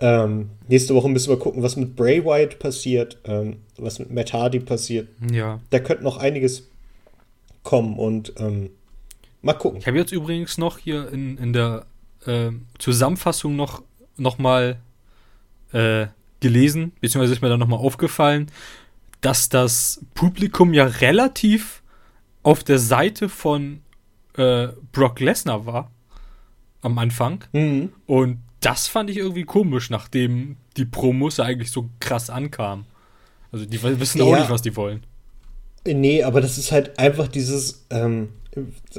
Ähm, nächste Woche müssen wir gucken, was mit Bray Wyatt passiert, ähm, was mit Matt Hardy passiert. Ja. Da könnte noch einiges kommen und ähm, mal gucken. Ich habe jetzt übrigens noch hier in, in der äh, Zusammenfassung noch, noch mal äh, gelesen, beziehungsweise ist mir dann noch mal aufgefallen, dass das Publikum ja relativ auf der Seite von äh, Brock Lesnar war am Anfang. Mhm. Und das fand ich irgendwie komisch, nachdem die Promos eigentlich so krass ankamen. Also die wissen ja. auch nicht, was die wollen. Nee, aber das ist halt einfach dieses, ähm,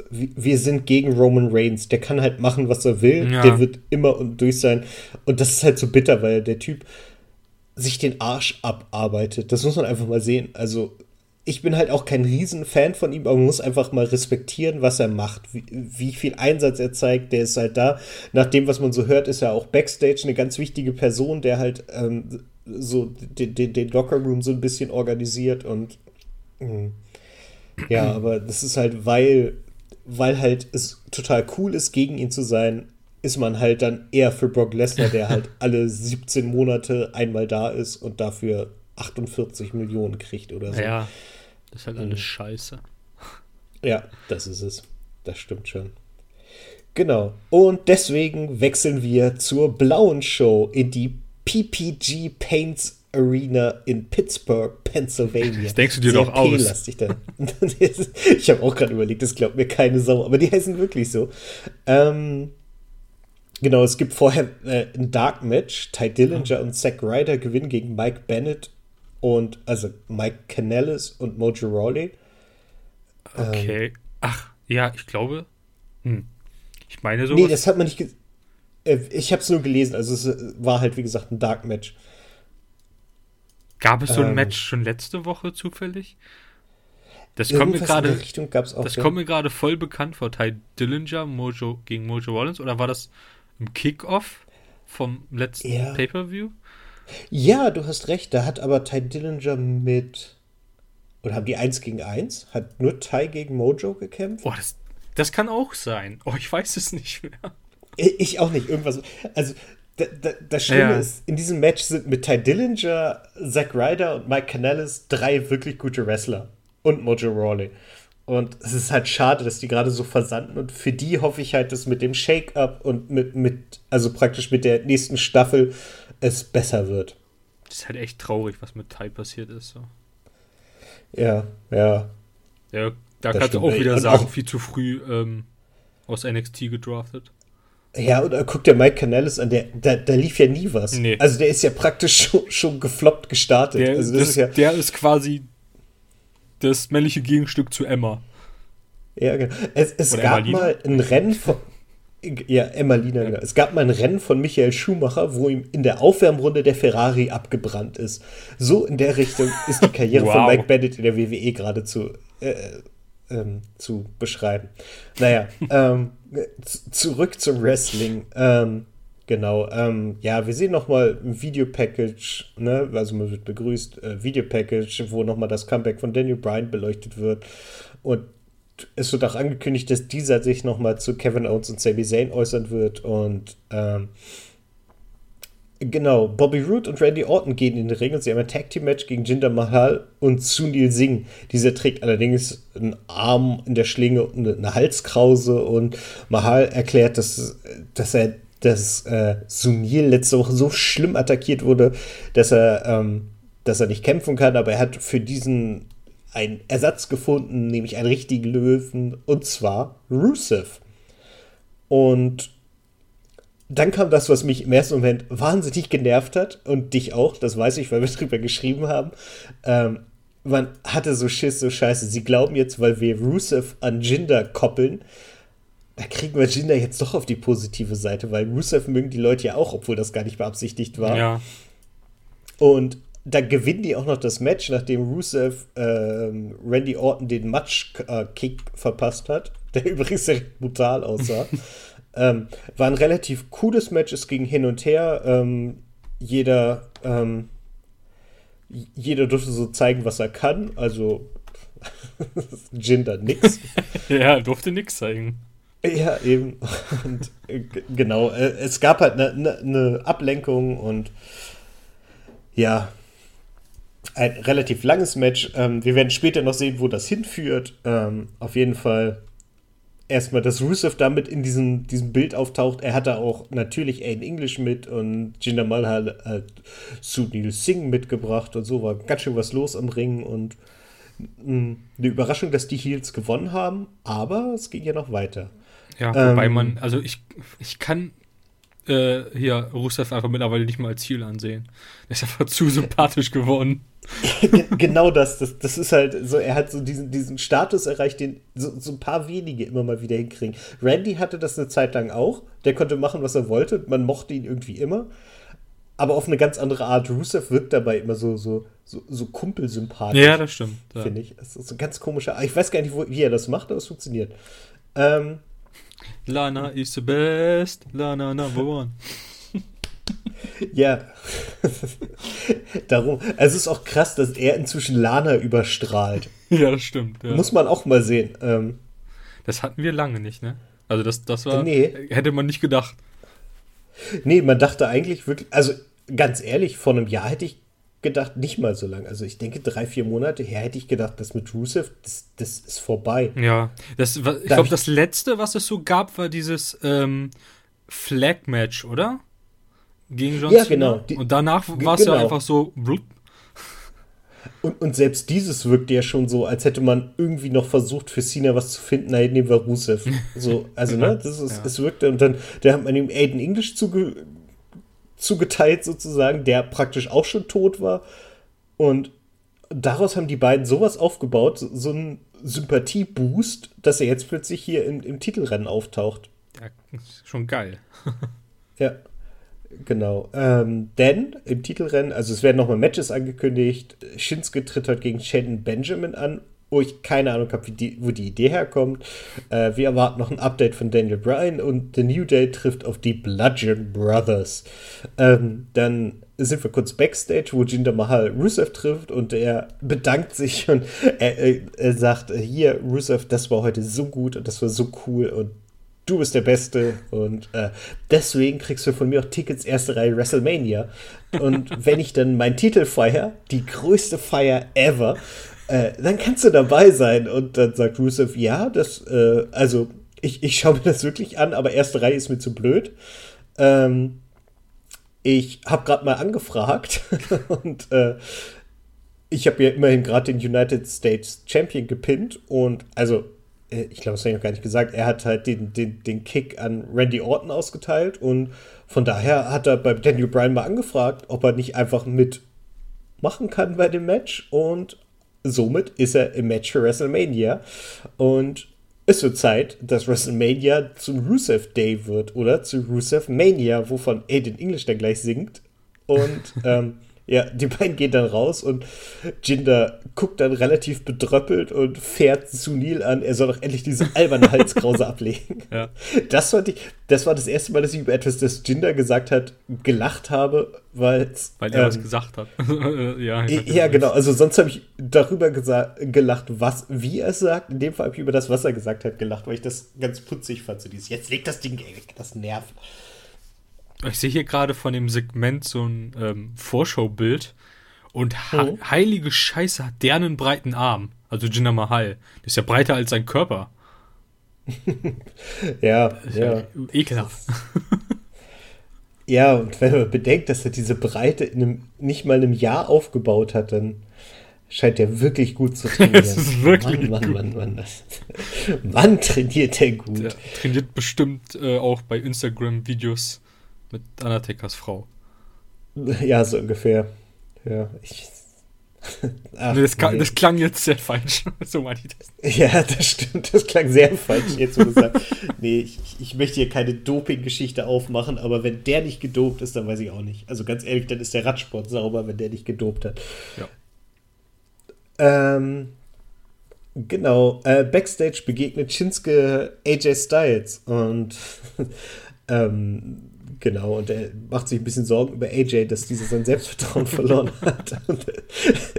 wir sind gegen Roman Reigns. Der kann halt machen, was er will. Ja. Der wird immer und durch sein. Und das ist halt so bitter, weil der Typ sich den Arsch abarbeitet. Das muss man einfach mal sehen. Also, ich bin halt auch kein Riesenfan von ihm, aber man muss einfach mal respektieren, was er macht, wie, wie, viel Einsatz er zeigt. Der ist halt da. Nach dem, was man so hört, ist er auch Backstage eine ganz wichtige Person, der halt ähm, so den, den, den Lockerroom so ein bisschen organisiert und mh. Hm. ja, *clears throat* aber das ist halt, weil, weil halt es total cool ist, gegen ihn zu sein, ist man halt dann eher für Brock Lesnar, der halt *laughs* alle 17 Monate einmal da ist und dafür 48 Millionen kriegt oder so. Ja, das ist halt alles mhm. scheiße. Ja, das ist es. Das stimmt schon. Genau. Und deswegen wechseln wir zur blauen Show in die PPG Paints Arena in Pittsburgh, Pennsylvania. Das denkst du dir doch aus. *laughs* ich habe auch gerade überlegt, das glaubt mir keine Sau, aber die heißen wirklich so. Ähm, Genau, es gibt vorher äh, ein Dark Match. Ty Dillinger oh. und Zack Ryder gewinnen gegen Mike Bennett und also Mike Canellis und Mojo Rawley. Okay. Ähm, Ach, ja, ich glaube. Hm. Ich meine so. Nee, das hat man nicht. Äh, ich habe es nur gelesen. Also es äh, war halt wie gesagt ein Dark Match. Gab es so ein ähm, Match schon letzte Woche zufällig? Das kommt mir gerade. Das ja. kommt mir gerade voll bekannt vor. Ty Dillinger Mojo gegen Mojo Rollins oder war das im Kickoff vom letzten ja. Pay-Per-View? Ja, du hast recht. Da hat aber Ty Dillinger mit. Oder haben die 1 gegen 1? Hat nur Ty gegen Mojo gekämpft? Oh, das, das kann auch sein. Oh, ich weiß es nicht mehr. Ich auch nicht. Irgendwas. Also, da, da, das Schlimme ja. ist, in diesem Match sind mit Ty Dillinger, Zack Ryder und Mike Canellis drei wirklich gute Wrestler. Und Mojo Rawley. Und es ist halt schade, dass die gerade so versanden. Und für die hoffe ich halt, dass mit dem Shake-Up und mit, mit, also praktisch mit der nächsten Staffel es besser wird. Das ist halt echt traurig, was mit Tai passiert ist. So. Ja, ja. Ja, da kannst du auch wieder sagen, viel zu früh ähm, aus NXT gedraftet. Ja, und guck dir Mike Canellis an, der, da, da lief ja nie was. Nee. Also der ist ja praktisch schon, schon gefloppt gestartet. Der, also das, das ist ja der ist quasi das männliche Gegenstück zu Emma. Ja, genau. Es, es gab mal ein Rennen von. Ja, Emma Lina, ja. genau. Es gab mal ein Rennen von Michael Schumacher, wo ihm in der Aufwärmrunde der Ferrari abgebrannt ist. So in der Richtung *laughs* ist die Karriere wow. von Mike Bennett in der WWE gerade zu, äh, ähm, zu beschreiben. Naja, *laughs* ähm, zurück zum Wrestling. Ähm, genau, ähm, ja, wir sehen nochmal ein Videopackage, ne? also man wird begrüßt, äh, Videopackage, wo nochmal das Comeback von Daniel Bryan beleuchtet wird. Und es wird auch angekündigt, dass dieser sich nochmal zu Kevin Owens und Sami Zayn äußern wird. Und ähm, Genau, Bobby Roode und Randy Orton gehen in den Ring und sie haben ein Tag Team Match gegen Jinder Mahal und Sunil Singh. Dieser trägt allerdings einen Arm in der Schlinge und eine Halskrause und Mahal erklärt, dass, dass er dass äh, Sunil letzte Woche so schlimm attackiert wurde, dass er, ähm, dass er nicht kämpfen kann, aber er hat für diesen einen Ersatz gefunden, nämlich einen richtigen Löwen, und zwar Rusev. Und dann kam das, was mich im ersten Moment wahnsinnig genervt hat und dich auch, das weiß ich, weil wir *laughs* drüber geschrieben haben. Ähm, man hatte so Schiss, so scheiße. Sie glauben jetzt, weil wir Rusev an Jinder koppeln, da kriegen wir Jinder jetzt doch auf die positive Seite, weil Rusev mögen die Leute ja auch, obwohl das gar nicht beabsichtigt war. Ja. Und da gewinnen die auch noch das Match, nachdem Rusev ähm, Randy Orton den Match-Kick verpasst hat, *laughs* der übrigens recht brutal aussah. *laughs* Ähm, war ein relativ cooles Match, es ging hin und her. Ähm, jeder, ähm, jeder durfte so zeigen, was er kann. Also *laughs* Jinder nix. ja, durfte nix zeigen. Ja, eben. Und, äh, genau, äh, es gab halt eine ne, ne Ablenkung und ja, ein relativ langes Match. Ähm, wir werden später noch sehen, wo das hinführt. Ähm, auf jeden Fall erstmal, dass Rusev damit in diesem, diesem Bild auftaucht. Er hatte auch natürlich Aiden English mit und Jinder Mahal hat Sunil Singh mitgebracht und so war ganz schön was los am Ring und mh, eine Überraschung, dass die Heels gewonnen haben, aber es ging ja noch weiter. Ja, wobei ähm, man, also ich, ich kann äh, hier Rusev einfach mittlerweile nicht mal als Ziel ansehen. Er ist einfach *laughs* zu sympathisch geworden. *laughs* genau das, das. Das ist halt so, er hat so diesen, diesen Status erreicht, den so, so ein paar wenige immer mal wieder hinkriegen. Randy hatte das eine Zeit lang auch. Der konnte machen, was er wollte. Man mochte ihn irgendwie immer. Aber auf eine ganz andere Art. Rusev wirkt dabei immer so, so, so, so kumpelsympathisch. Ja, das stimmt. Ja. Finde ich. Das ist so ein ganz komischer. Ich weiß gar nicht, wo, wie er das macht, aber es funktioniert. Ähm, Lana is the best. Lana number one. Ja. Darum. Also es ist auch krass, dass er inzwischen Lana überstrahlt. Ja, das stimmt. Ja. Muss man auch mal sehen. Ähm, das hatten wir lange nicht, ne? Also das, das war. Nee. Hätte man nicht gedacht. Nee, man dachte eigentlich wirklich. Also ganz ehrlich, vor einem Jahr hätte ich gedacht, nicht mal so lang. Also ich denke, drei, vier Monate her hätte ich gedacht, das mit Rusev, das, das ist vorbei. Ja, das, ich glaube, das letzte, was es so gab, war dieses ähm, Flag-Match, oder? Gegen John ja, genau. Die, und danach war es genau. ja einfach so. Und, und selbst dieses wirkte ja schon so, als hätte man irgendwie noch versucht, für Cena was zu finden. Nein, nehmen wir Rusev. So, also, ne, das ist, ja. es wirkte. Und dann, da hat man ihm Aiden English zuge zugeteilt sozusagen, der praktisch auch schon tot war. Und daraus haben die beiden sowas aufgebaut, so, so einen Sympathieboost, dass er jetzt plötzlich hier im, im Titelrennen auftaucht. Ja, schon geil. ja, genau. Ähm, denn im Titelrennen, also es werden nochmal Matches angekündigt. Shinsuke tritt heute gegen Shannon Benjamin an wo ich keine Ahnung habe, wo die Idee herkommt. Äh, wir erwarten noch ein Update von Daniel Bryan und The New Day trifft auf die Bludgeon Brothers. Ähm, dann sind wir kurz backstage, wo Jinder Mahal Rusev trifft und er bedankt sich und er, er, er sagt, hier, Rusev, das war heute so gut und das war so cool und du bist der Beste und äh, deswegen kriegst du von mir auch Tickets erste Reihe WrestleMania. Und *laughs* wenn ich dann meinen Titel feiere, die größte Feier ever, äh, dann kannst du dabei sein. Und dann sagt Rusev, ja, das, äh, also ich, ich schaue mir das wirklich an, aber erste Reihe ist mir zu blöd. Ähm, ich habe gerade mal angefragt *laughs* und äh, ich habe ja immerhin gerade den United States Champion gepinnt und also ich glaube, das habe ich noch gar nicht gesagt, er hat halt den, den, den Kick an Randy Orton ausgeteilt und von daher hat er bei Daniel Bryan mal angefragt, ob er nicht einfach mitmachen kann bei dem Match und somit ist er im Match für WrestleMania. Und es wird Zeit, dass WrestleMania zum Rusev Day wird oder zu Rusev Mania, wovon Aiden English dann gleich singt. Und *laughs* ähm, ja, die beiden gehen dann raus und Jinder guckt dann relativ bedröppelt und fährt Sunil an, er soll doch endlich diese alberne *laughs* Halskrause ablegen. Ja. Das fand ich, das war das erste Mal, dass ich über etwas, das Jinder gesagt hat, gelacht habe, weil Weil er ähm, was gesagt hat. *laughs* ja, ja, genau. Also sonst habe ich darüber gelacht, was, wie er es sagt. In dem Fall habe ich über das, was er gesagt hat, gelacht, weil ich das ganz putzig fand. So dieses, jetzt legt das Ding weg, das nervt. Ich sehe hier gerade von dem Segment so ein ähm, Vorschaubild und oh. heilige Scheiße hat der einen breiten Arm. Also Jinder Mahal. Der ist ja breiter als sein Körper. *laughs* ja, ja. ja. Ekelhaft. *laughs* ja, und wenn man bedenkt, dass er diese Breite in einem, nicht mal einem Jahr aufgebaut hat, dann scheint er wirklich gut zu *laughs* trainieren. das ist wirklich Mann, Mann, Mann, Mann, das, Mann, trainiert er gut. Der trainiert bestimmt äh, auch bei Instagram-Videos mit Undertakers Frau. Ja, so ungefähr. Ja, ich. Ach, *laughs* nee, das, klang, nee. das, klang jetzt sehr falsch. *laughs* so meine ich das. Ja, das stimmt. Das klang sehr falsch, jetzt wo du sagst. nee, ich, ich möchte hier keine Doping-Geschichte aufmachen, aber wenn der nicht gedopt ist, dann weiß ich auch nicht. Also ganz ehrlich, dann ist der Radsport sauber, wenn der nicht gedopt hat. Ja. Ähm, genau. Äh, Backstage begegnet Shinsuke AJ Styles und *laughs* ähm, Genau, und er macht sich ein bisschen Sorgen über AJ, dass dieser sein Selbstvertrauen *laughs* verloren hat. Und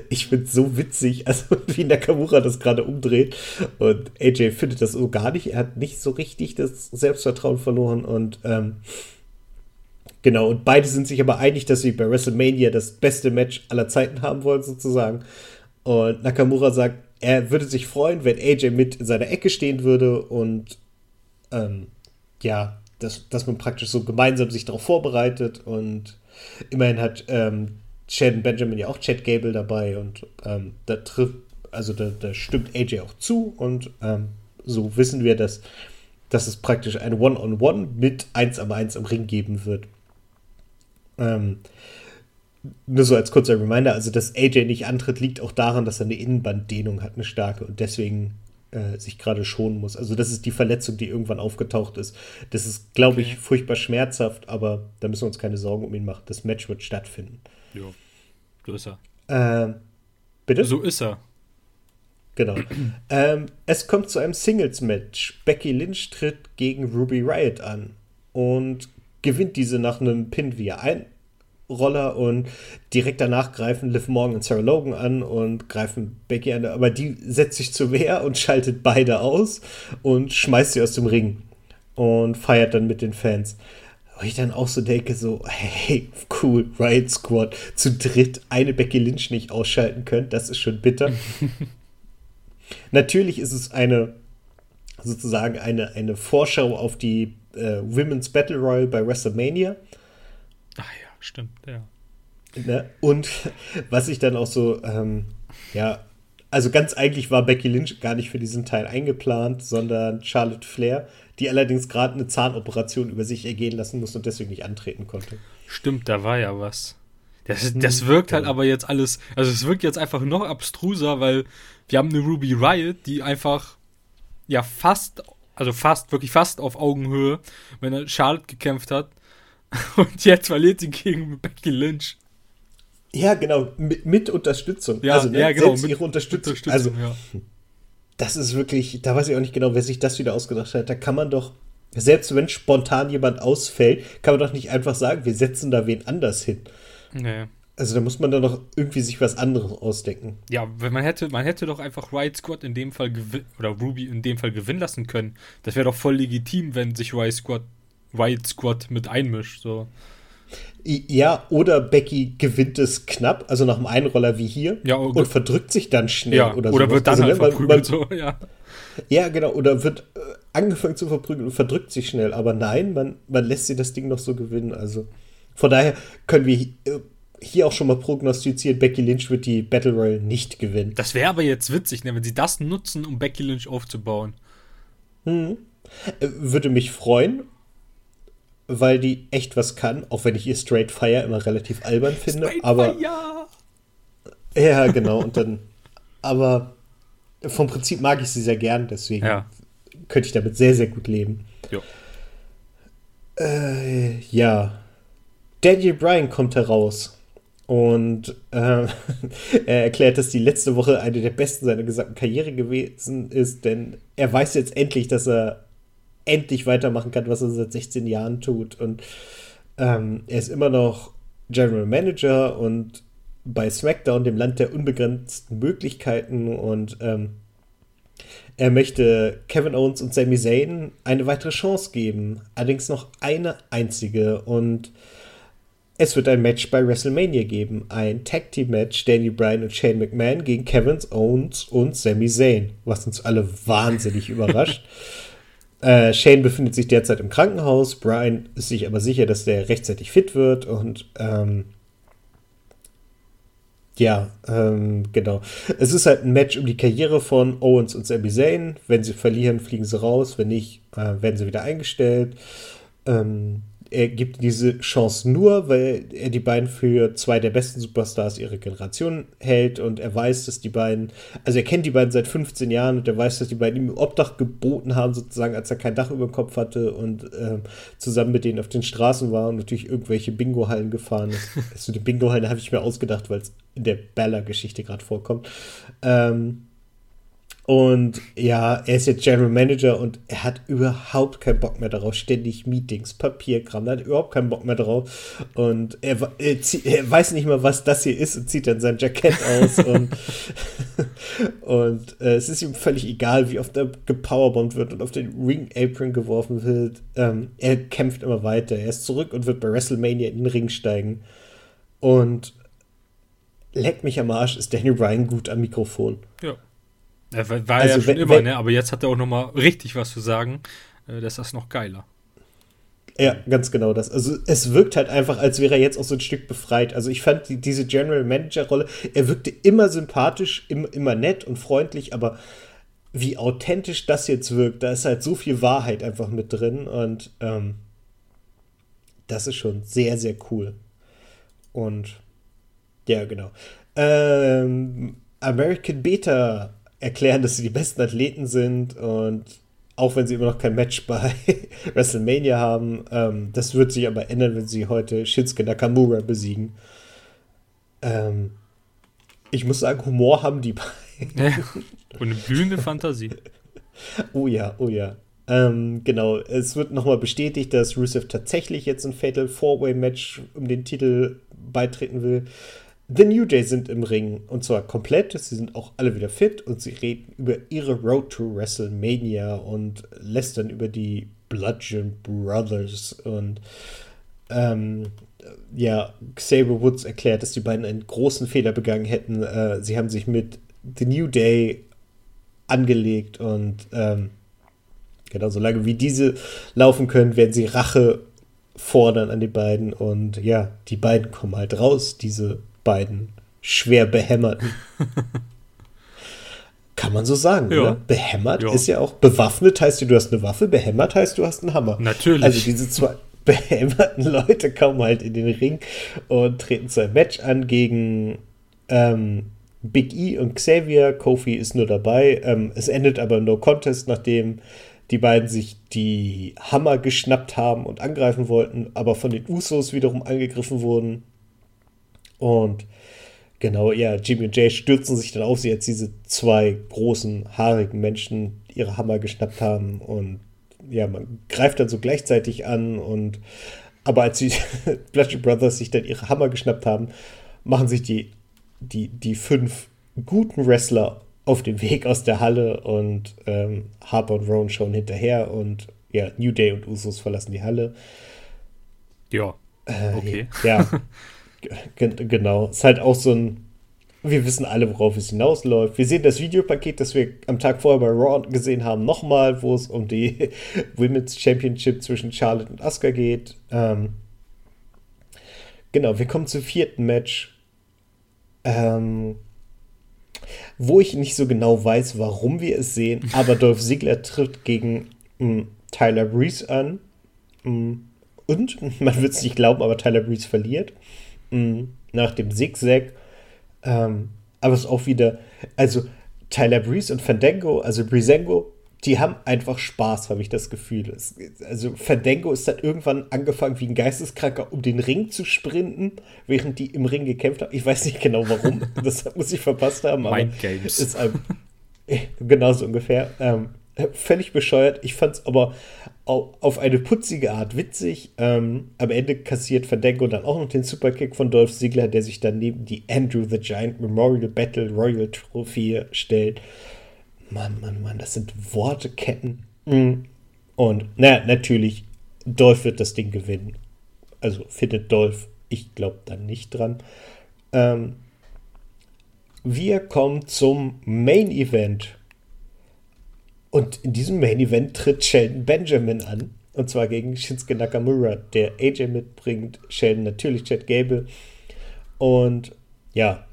ich finde es so witzig, also *laughs* wie Nakamura das gerade umdreht. Und AJ findet das so gar nicht. Er hat nicht so richtig das Selbstvertrauen verloren. Und ähm, genau, und beide sind sich aber einig, dass sie bei WrestleMania das beste Match aller Zeiten haben wollen, sozusagen. Und Nakamura sagt, er würde sich freuen, wenn AJ mit in seiner Ecke stehen würde und ähm, ja, dass, dass man praktisch so gemeinsam sich darauf vorbereitet und immerhin hat ähm, Sheldon Benjamin ja auch Chad Gable dabei und ähm, da trifft, also da, da, stimmt AJ auch zu und ähm, so wissen wir, dass, dass es praktisch ein One-on-One -on -One mit 1 am 1 im Ring geben wird. Ähm, nur so als kurzer Reminder, also dass AJ nicht antritt, liegt auch daran, dass er eine Innenbanddehnung hat, eine starke und deswegen äh, sich gerade schonen muss. Also das ist die Verletzung, die irgendwann aufgetaucht ist. Das ist, glaube okay. ich, furchtbar schmerzhaft, aber da müssen wir uns keine Sorgen um ihn machen. Das Match wird stattfinden. Ja, so ist er. Ähm, bitte? So ist er. Genau. *clears throat* ähm, es kommt zu einem Singles-Match. Becky Lynch tritt gegen Ruby Riot an und gewinnt diese nach einem Pin via ein Roller und direkt danach greifen Liv Morgan und Sarah Logan an und greifen Becky an, aber die setzt sich zur Wehr und schaltet beide aus und schmeißt sie aus dem Ring und feiert dann mit den Fans. Wo ich dann auch so denke, so, hey, cool, Riot Squad, zu dritt eine Becky Lynch nicht ausschalten könnt, das ist schon bitter. *laughs* Natürlich ist es eine, sozusagen eine, eine Vorschau auf die äh, Women's Battle Royal bei WrestleMania stimmt, ja. Ne? Und was ich dann auch so, ähm, ja, also ganz eigentlich war Becky Lynch gar nicht für diesen Teil eingeplant, sondern Charlotte Flair, die allerdings gerade eine Zahnoperation über sich ergehen lassen muss und deswegen nicht antreten konnte. Stimmt, da war ja was. Das, das wirkt halt aber jetzt alles, also es wirkt jetzt einfach noch abstruser, weil wir haben eine Ruby Riot, die einfach ja fast, also fast, wirklich fast auf Augenhöhe, wenn er Charlotte gekämpft hat, *laughs* Und jetzt verliert sie gegen Becky Lynch. Ja, genau, mit, mit Unterstützung. Ja, also, ne, ja genau, mit ihre Unterstützung. Unterstützung also, ja. das ist wirklich, da weiß ich auch nicht genau, wer sich das wieder ausgedacht hat. Da kann man doch, selbst wenn spontan jemand ausfällt, kann man doch nicht einfach sagen, wir setzen da wen anders hin. Nee. Also da muss man dann doch irgendwie sich was anderes ausdenken. Ja, wenn man hätte, man hätte doch einfach Riot Squad in dem Fall oder Ruby in dem Fall gewinnen lassen können. Das wäre doch voll legitim, wenn sich Riot Squad Riot Squad mit einmischt. So. Ja, oder Becky gewinnt es knapp, also nach einem Einroller wie hier, ja, und, und verdrückt sich dann schnell. Ja, oder, oder wird dann also, halt ne, verprügelt. so, ja. ja, genau, oder wird äh, angefangen zu verprügeln und verdrückt sich schnell. Aber nein, man, man lässt sie das Ding noch so gewinnen. Also Von daher können wir äh, hier auch schon mal prognostizieren, Becky Lynch wird die Battle Royale nicht gewinnen. Das wäre aber jetzt witzig, ne, wenn sie das nutzen, um Becky Lynch aufzubauen. Hm. Würde mich freuen, weil die echt was kann, auch wenn ich ihr Straight Fire immer relativ albern finde. Straight aber Fire. Ja, genau. Und dann, aber vom Prinzip mag ich sie sehr gern, deswegen ja. könnte ich damit sehr, sehr gut leben. Jo. Äh, ja. Daniel Bryan kommt heraus und äh, *laughs* er erklärt, dass die letzte Woche eine der besten seiner gesamten Karriere gewesen ist, denn er weiß jetzt endlich, dass er endlich weitermachen kann, was er seit 16 Jahren tut. Und ähm, er ist immer noch General Manager und bei SmackDown, dem Land der unbegrenzten Möglichkeiten. Und ähm, er möchte Kevin Owens und Sami Zayn eine weitere Chance geben. Allerdings noch eine einzige. Und es wird ein Match bei WrestleMania geben. Ein Tag Team Match. Danny Bryan und Shane McMahon gegen Kevin Owens und Sami Zayn. Was uns alle wahnsinnig überrascht. *laughs* Äh, Shane befindet sich derzeit im Krankenhaus. Brian ist sich aber sicher, dass der rechtzeitig fit wird und ähm, ja, ähm, genau. Es ist halt ein Match um die Karriere von Owens und Sami Zayn. Wenn sie verlieren, fliegen sie raus. Wenn nicht, äh, werden sie wieder eingestellt. Ähm, er gibt diese Chance nur, weil er die beiden für zwei der besten Superstars ihrer Generation hält und er weiß, dass die beiden, also er kennt die beiden seit 15 Jahren und er weiß, dass die beiden ihm Obdach geboten haben, sozusagen, als er kein Dach über dem Kopf hatte und ähm, zusammen mit denen auf den Straßen war und natürlich irgendwelche Bingo-Hallen gefahren ist. *laughs* also die Bingo-Hallen habe ich mir ausgedacht, weil es in der Bella-Geschichte gerade vorkommt. Ähm, und ja, er ist jetzt General Manager und er hat überhaupt keinen Bock mehr darauf. Ständig Meetings, Papierkram, er hat überhaupt keinen Bock mehr drauf. Und er, er, er, weiß nicht mal, was das hier ist und zieht dann sein Jackett aus. *laughs* und und äh, es ist ihm völlig egal, wie oft er gepowerbombt wird und auf den Ring Apron geworfen wird. Ähm, er kämpft immer weiter. Er ist zurück und wird bei WrestleMania in den Ring steigen. Und leck mich am Arsch, ist Daniel Bryan gut am Mikrofon. Ja. Er war, war also ja schon wenn, immer, wenn, ne? aber jetzt hat er auch noch mal richtig was zu sagen. Äh, das ist noch geiler. Ja, ganz genau das. Also es wirkt halt einfach, als wäre er jetzt auch so ein Stück befreit. Also ich fand die, diese General Manager Rolle, er wirkte immer sympathisch, im, immer nett und freundlich, aber wie authentisch das jetzt wirkt, da ist halt so viel Wahrheit einfach mit drin und ähm, das ist schon sehr, sehr cool. Und ja, genau. Ähm, American Beta erklären, dass sie die besten Athleten sind und auch wenn sie immer noch kein Match bei *laughs* WrestleMania haben, ähm, das wird sich aber ändern, wenn sie heute Shinsuke Nakamura besiegen. Ähm, ich muss sagen, Humor haben die beiden. Ja, *laughs* und eine blühende Fantasie. Oh ja, oh ja. Ähm, genau, es wird nochmal bestätigt, dass Rusev tatsächlich jetzt ein Fatal Four-Way-Match um den Titel beitreten will. The New Day sind im Ring und zwar komplett. Sie sind auch alle wieder fit und sie reden über ihre Road to WrestleMania und lästern über die Bludgeon Brothers und ähm, ja, Xavier Woods erklärt, dass die beiden einen großen Fehler begangen hätten. Äh, sie haben sich mit The New Day angelegt und ähm, genau, solange wie diese laufen können, werden sie Rache fordern an die beiden und ja, die beiden kommen halt raus, diese beiden schwer behämmerten. *laughs* Kann man so sagen, ja. oder? Behämmert ja. ist ja auch bewaffnet, heißt du hast eine Waffe, behämmert heißt du hast einen Hammer. Natürlich. Also diese zwei *laughs* behämmerten Leute kommen halt in den Ring und treten zu einem Match an gegen ähm, Big E und Xavier. Kofi ist nur dabei. Ähm, es endet aber No Contest, nachdem die beiden sich die Hammer geschnappt haben und angreifen wollten, aber von den Usos wiederum angegriffen wurden. Und genau, ja, Jimmy und Jay stürzen sich dann auf sie, als diese zwei großen, haarigen Menschen ihre Hammer geschnappt haben. Und ja, man greift dann so gleichzeitig an. Und aber als die *laughs* Bludgeon Brothers sich dann ihre Hammer geschnappt haben, machen sich die, die, die fünf guten Wrestler auf den Weg aus der Halle und ähm, Harper und Rowan schauen hinterher und ja, New Day und Usos verlassen die Halle. Ja. Äh, okay. Ja. *laughs* genau. Ist halt auch so ein. Wir wissen alle, worauf es hinausläuft. Wir sehen das Videopaket, das wir am Tag vorher bei Raw gesehen haben, nochmal, wo es um die *laughs* Women's Championship zwischen Charlotte und Asuka geht. Ähm, genau, wir kommen zum vierten Match. Ähm, wo ich nicht so genau weiß, warum wir es sehen, *laughs* aber Dolph Ziggler tritt gegen mh, hm, Tyler Breeze an. Mh, hm, und *laughs* man wird es nicht glauben, aber Tyler Breeze verliert. Mh, hm, nach dem Zigzag. Ähm, aber es ist auch wieder, also Tyler Breeze und Fandango, also Breezango, die haben einfach Spaß, habe ich das Gefühl. Es, also Fandango ist dann irgendwann angefangen, wie ein Geisteskranker um den Ring zu sprinten, während die im Ring gekämpft haben. Ich weiß nicht genau warum, *laughs* das muss ich verpasst haben. Aber Mind Games. Ist, ähm, *laughs* genauso ungefähr. Ähm, völlig bescheuert. Ich fand es aber auf eine putzige Art witzig. Ähm, am Ende kassiert Fandango dann auch noch den Superkick von Dolph Ziggler, der sich dann neben die Andrew the Giant Memorial Battle Royal Trophäe stellt. Mann, Mann, Mann, das sind Worteketten. Mhm. Und naja, natürlich, Dolph wird das Ding gewinnen. Also findet Dolph, ich glaube da nicht dran. Ähm, wir kommen zum Main Event. Und in diesem Main Event tritt Sheldon Benjamin an. Und zwar gegen Shinsuke Nakamura, der AJ mitbringt. Sheldon natürlich Chad Gable. Und ja,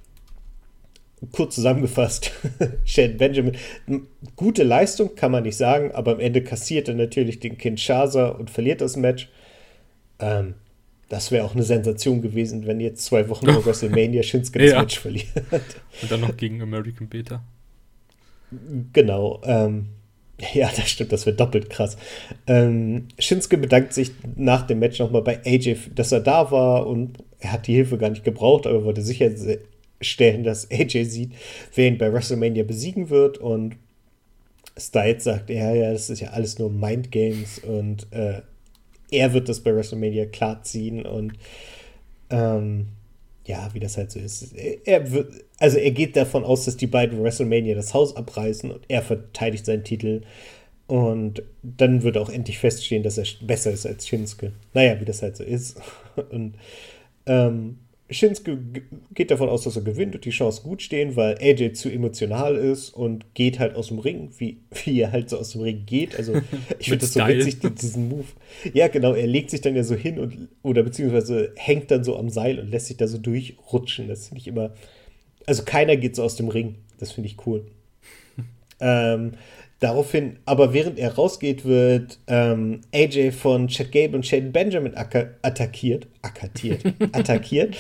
kurz zusammengefasst, *laughs* Shane Benjamin, gute Leistung, kann man nicht sagen, aber am Ende kassiert er natürlich den Kinshasa und verliert das Match. Ähm, das wäre auch eine Sensation gewesen, wenn jetzt zwei Wochen vor *laughs* WrestleMania Shinsuke das ja. Match verliert. Und dann noch gegen American Beta. Genau. Ähm, *laughs* ja, das stimmt, das wäre doppelt krass. Ähm, Shinsuke bedankt sich nach dem Match nochmal bei AJ, dass er da war und er hat die Hilfe gar nicht gebraucht, aber wollte sicher stellen, dass AJ sieht, wer ihn bei WrestleMania besiegen wird und Styles sagt, ja, ja, das ist ja alles nur Mind Games und äh, er wird das bei WrestleMania klar ziehen und ähm, ja, wie das halt so ist. Er wird, also er geht davon aus, dass die beiden WrestleMania das Haus abreißen und er verteidigt seinen Titel. Und dann wird auch endlich feststehen, dass er besser ist als Shinsuke. Naja, wie das halt so ist. *laughs* Und ähm, Shinsuke geht davon aus, dass er gewinnt und die Chancen gut stehen, weil AJ zu emotional ist und geht halt aus dem Ring, wie, *laughs* wie er halt so aus dem Ring geht. Also *laughs* ich finde das so witzig, diesen Move. Ja, genau, er legt sich dann ja so hin und oder beziehungsweise hängt dann so am Seil und lässt sich da so durchrutschen. Das finde ich immer. Also keiner geht so aus dem Ring. Das finde ich cool. *laughs* ähm, Daraufhin, aber während er rausgeht, wird ähm, AJ von Chad Gable und Shane Benjamin attackiert, attackiert, *laughs* attackiert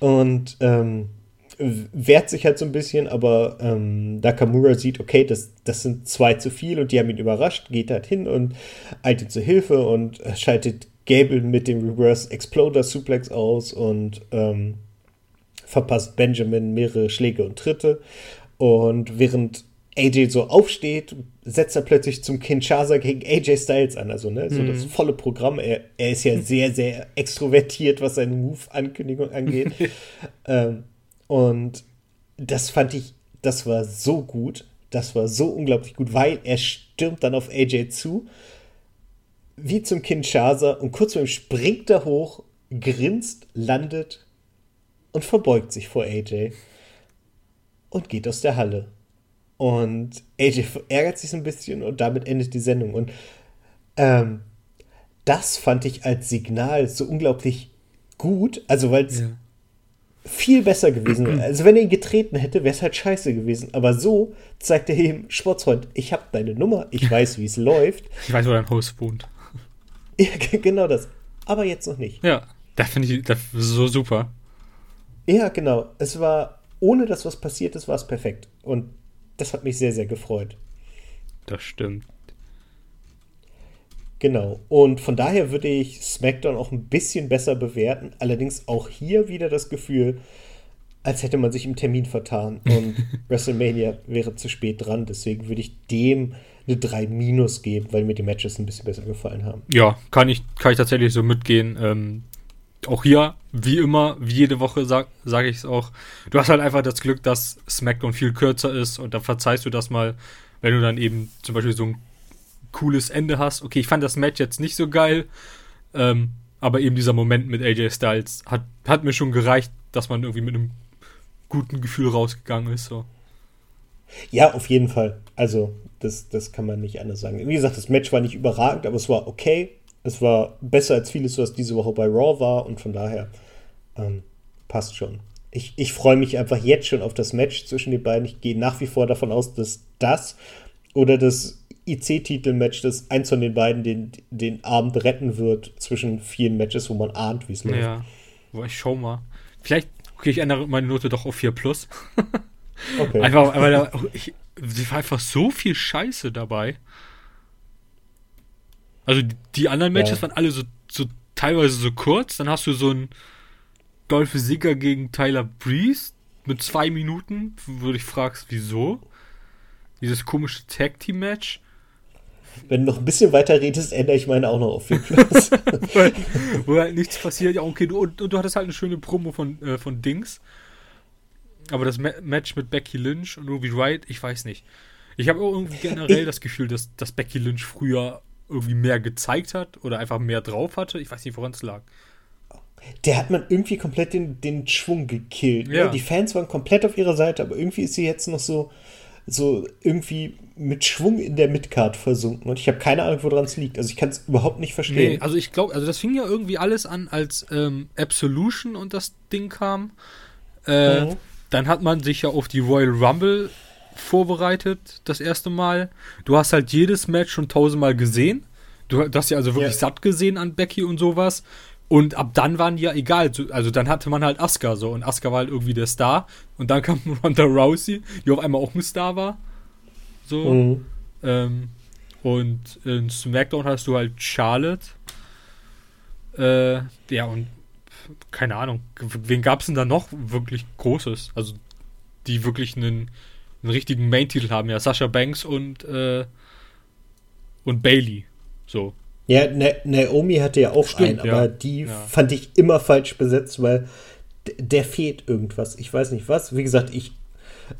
und ähm, wehrt sich halt so ein bisschen, aber ähm, Nakamura sieht, okay, das, das sind zwei zu viel und die haben ihn überrascht, geht halt hin und eilt ihm zur Hilfe und schaltet Gable mit dem Reverse Exploder Suplex aus und ähm, verpasst Benjamin mehrere Schläge und Tritte. Und während AJ so aufsteht, setzt er plötzlich zum Kinshasa gegen AJ Styles an. Also, ne, so mhm. das volle Programm. Er, er ist ja *laughs* sehr, sehr extrovertiert, was seine Move-Ankündigung angeht. *laughs* ähm, und das fand ich, das war so gut. Das war so unglaublich gut, weil er stürmt dann auf AJ zu, wie zum Kinshasa und kurz vor ihm springt er hoch, grinst, landet und verbeugt sich vor AJ und geht aus der Halle. Und AJ ärgert sich so ein bisschen und damit endet die Sendung. Und ähm, das fand ich als Signal so unglaublich gut. Also, weil es ja. viel besser gewesen wäre. *clears throat* Also, wenn er ihn getreten hätte, wäre es halt scheiße gewesen. Aber so zeigt er ihm, Sportsfreund, ich habe deine Nummer, ich *laughs* weiß, wie es läuft. Ich weiß, wo dein Haus wohnt. *laughs* Ja, genau das. Aber jetzt noch nicht. Ja, da finde ich das so super. Ja, genau. Es war, ohne dass was passiert ist, war es perfekt. Und das hat mich sehr, sehr gefreut. Das stimmt. Genau. Und von daher würde ich SmackDown auch ein bisschen besser bewerten. Allerdings auch hier wieder das Gefühl, als hätte man sich im Termin vertan *laughs* und WrestleMania wäre zu spät dran. Deswegen würde ich dem eine 3 Minus geben, weil mir die Matches ein bisschen besser gefallen haben. Ja, kann ich, kann ich tatsächlich so mitgehen. Ähm, auch hier, wie immer, wie jede Woche sage sag ich es auch, du hast halt einfach das Glück, dass SmackDown viel kürzer ist und dann verzeihst du das mal, wenn du dann eben zum Beispiel so ein cooles Ende hast. Okay, ich fand das Match jetzt nicht so geil, ähm, aber eben dieser Moment mit AJ Styles hat, hat mir schon gereicht, dass man irgendwie mit einem guten Gefühl rausgegangen ist. So. Ja, auf jeden Fall. Also, das, das kann man nicht anders sagen. Wie gesagt, das Match war nicht überragend, aber es war okay es war besser als vieles, was diese Woche bei Raw war und von daher ähm, passt schon. Ich, ich freue mich einfach jetzt schon auf das Match zwischen den beiden. Ich gehe nach wie vor davon aus, dass das oder das IC-Titel-Match, das eins von den beiden den, den Abend retten wird zwischen vielen Matches, wo man ahnt, wie es läuft. Ja, ich schau mal. Vielleicht, okay, ich ändere meine Note doch auf 4 plus. *laughs* okay. Einfach, weil da, ich, war einfach so viel Scheiße dabei. Also die, anderen Matches ja. waren alle so, so teilweise so kurz. Dann hast du so ein Dolph Ziggler gegen Tyler Breeze mit zwei Minuten, wo du dich fragst, wieso? Dieses komische Tag Team Match. Wenn du noch ein bisschen weiter redest, ändere ich meine auch noch auf 4 Plus. *laughs* wo halt nichts passiert. Ja, okay, du, und, und, du hattest halt eine schöne Promo von, äh, von Dings. Aber das Ma Match mit Becky Lynch und Ruby Wright, ich weiß nicht. Ich habe irgendwie generell das Gefühl, dass, dass Becky Lynch früher irgendwie mehr gezeigt hat oder einfach mehr drauf hatte. Ich weiß nicht, woran es lag. Der hat man irgendwie komplett den, den Schwung gekillt. Ne? Ja. Die Fans waren komplett auf ihrer Seite, aber irgendwie ist sie jetzt noch so, so irgendwie mit Schwung in der Midcard versunken. Und ich habe keine Ahnung, woran es liegt. Also ich kann es überhaupt nicht verstehen. Nee, also ich glaube, also das fing ja irgendwie alles an, als ähm, Absolution und das Ding kam. Äh, mhm. Dann hat man sich ja auf die Royal Rumble vorbereitet, das erste Mal. Du hast halt jedes Match schon tausendmal gesehen. Du, hast ja also wirklich ja. satt gesehen an Becky und sowas. Und ab dann waren die ja egal. Also dann hatte man halt Asuka so. Und Asuka war halt irgendwie der Star. Und dann kam *laughs* Ronda Rousey, die auf einmal auch ein Star war. So. Mhm. Ähm, und in SmackDown hast du halt Charlotte. Äh, ja, und keine Ahnung. Wen gab es denn da noch wirklich Großes? Also, die wirklich einen einen richtigen Main-Titel haben, ja. Sascha Banks und, äh, und Bailey. So. Ja, Na Naomi hatte ja auch Stimmt, einen, aber ja. die ja. fand ich immer falsch besetzt, weil der fehlt irgendwas. Ich weiß nicht was. Wie gesagt, ich,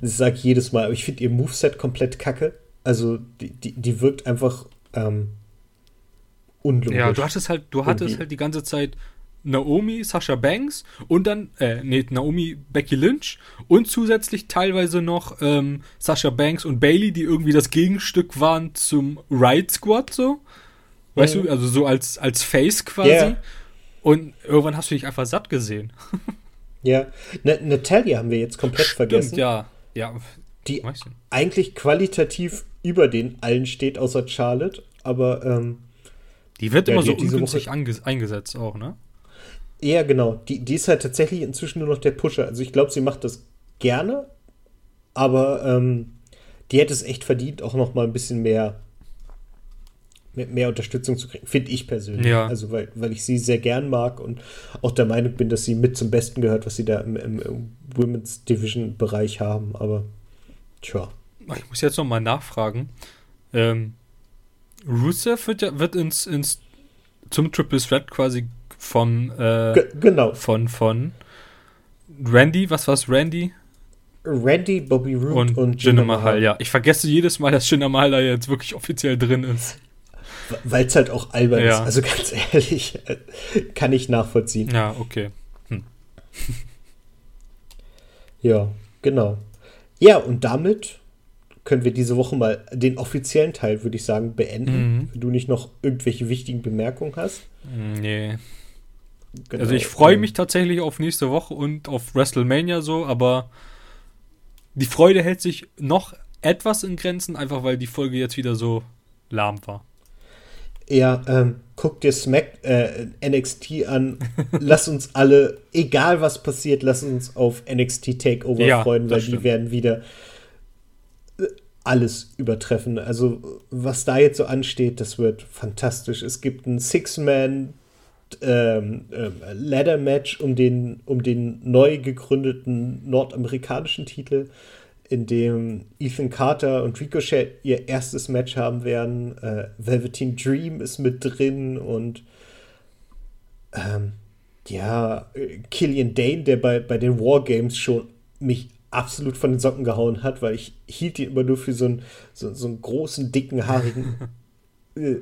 sage jedes Mal, aber ich finde ihr Moveset komplett kacke. Also die, die, die wirkt einfach ähm, unlogisch. Ja, du hattest halt, du hattest halt die ganze Zeit Naomi, Sascha Banks und dann, äh, nee, Naomi, Becky Lynch und zusätzlich teilweise noch ähm, Sascha Banks und Bailey, die irgendwie das Gegenstück waren zum Ride Squad, so. Weißt ja. du, also so als, als Face quasi. Yeah. Und irgendwann hast du dich einfach satt gesehen. *laughs* ja, Na, Natalia haben wir jetzt komplett Stimmt, vergessen. ja. Ja. Die eigentlich qualitativ über den allen steht, außer Charlotte, aber ähm, die wird immer so ungünstig eingesetzt auch, ne? Ja, genau. Die, die ist halt tatsächlich inzwischen nur noch der Pusher. Also ich glaube, sie macht das gerne, aber ähm, die hätte es echt verdient, auch noch mal ein bisschen mehr, mehr, Unterstützung zu kriegen, finde ich persönlich. Ja. Also weil, weil ich sie sehr gern mag und auch der Meinung bin, dass sie mit zum Besten gehört, was sie da im, im, im Women's Division Bereich haben. Aber tja. Ich muss jetzt noch mal nachfragen. Ähm, Rusev wird, ja, wird ins, ins zum Triple Threat quasi von äh, genau von von Randy, was war's Randy? Randy, Bobby Roode und, und Jinder Mahal. Ja, ich vergesse jedes Mal, dass Jinder Mahal da jetzt wirklich offiziell drin ist. Weil es halt auch albern ja. ist. Also ganz *laughs* ehrlich, äh, kann ich nachvollziehen. Ja, okay. Hm. *laughs* ja, genau. Ja, und damit können wir diese Woche mal den offiziellen Teil, würde ich sagen, beenden. Mhm. Wenn du nicht noch irgendwelche wichtigen Bemerkungen hast. Nee. Genau. Also ich freue mich tatsächlich auf nächste Woche und auf WrestleMania so, aber die Freude hält sich noch etwas in Grenzen, einfach weil die Folge jetzt wieder so lahm war. Ja, ähm, guck dir Smack äh, NXT an. *laughs* lass uns alle, egal was passiert, lass uns auf NXT Takeover ja, freuen, weil die werden wieder äh, alles übertreffen. Also, was da jetzt so ansteht, das wird fantastisch. Es gibt ein Six-Man ähm, äh, Ladder Match um den, um den neu gegründeten nordamerikanischen Titel, in dem Ethan Carter und Ricochet ihr erstes Match haben werden. Äh, Velveteen Dream ist mit drin und ähm, ja, Killian Dane, der bei, bei den Wargames schon mich absolut von den Socken gehauen hat, weil ich hielt ihn immer nur für so einen, so, so einen großen, dicken, haarigen, *laughs* äh,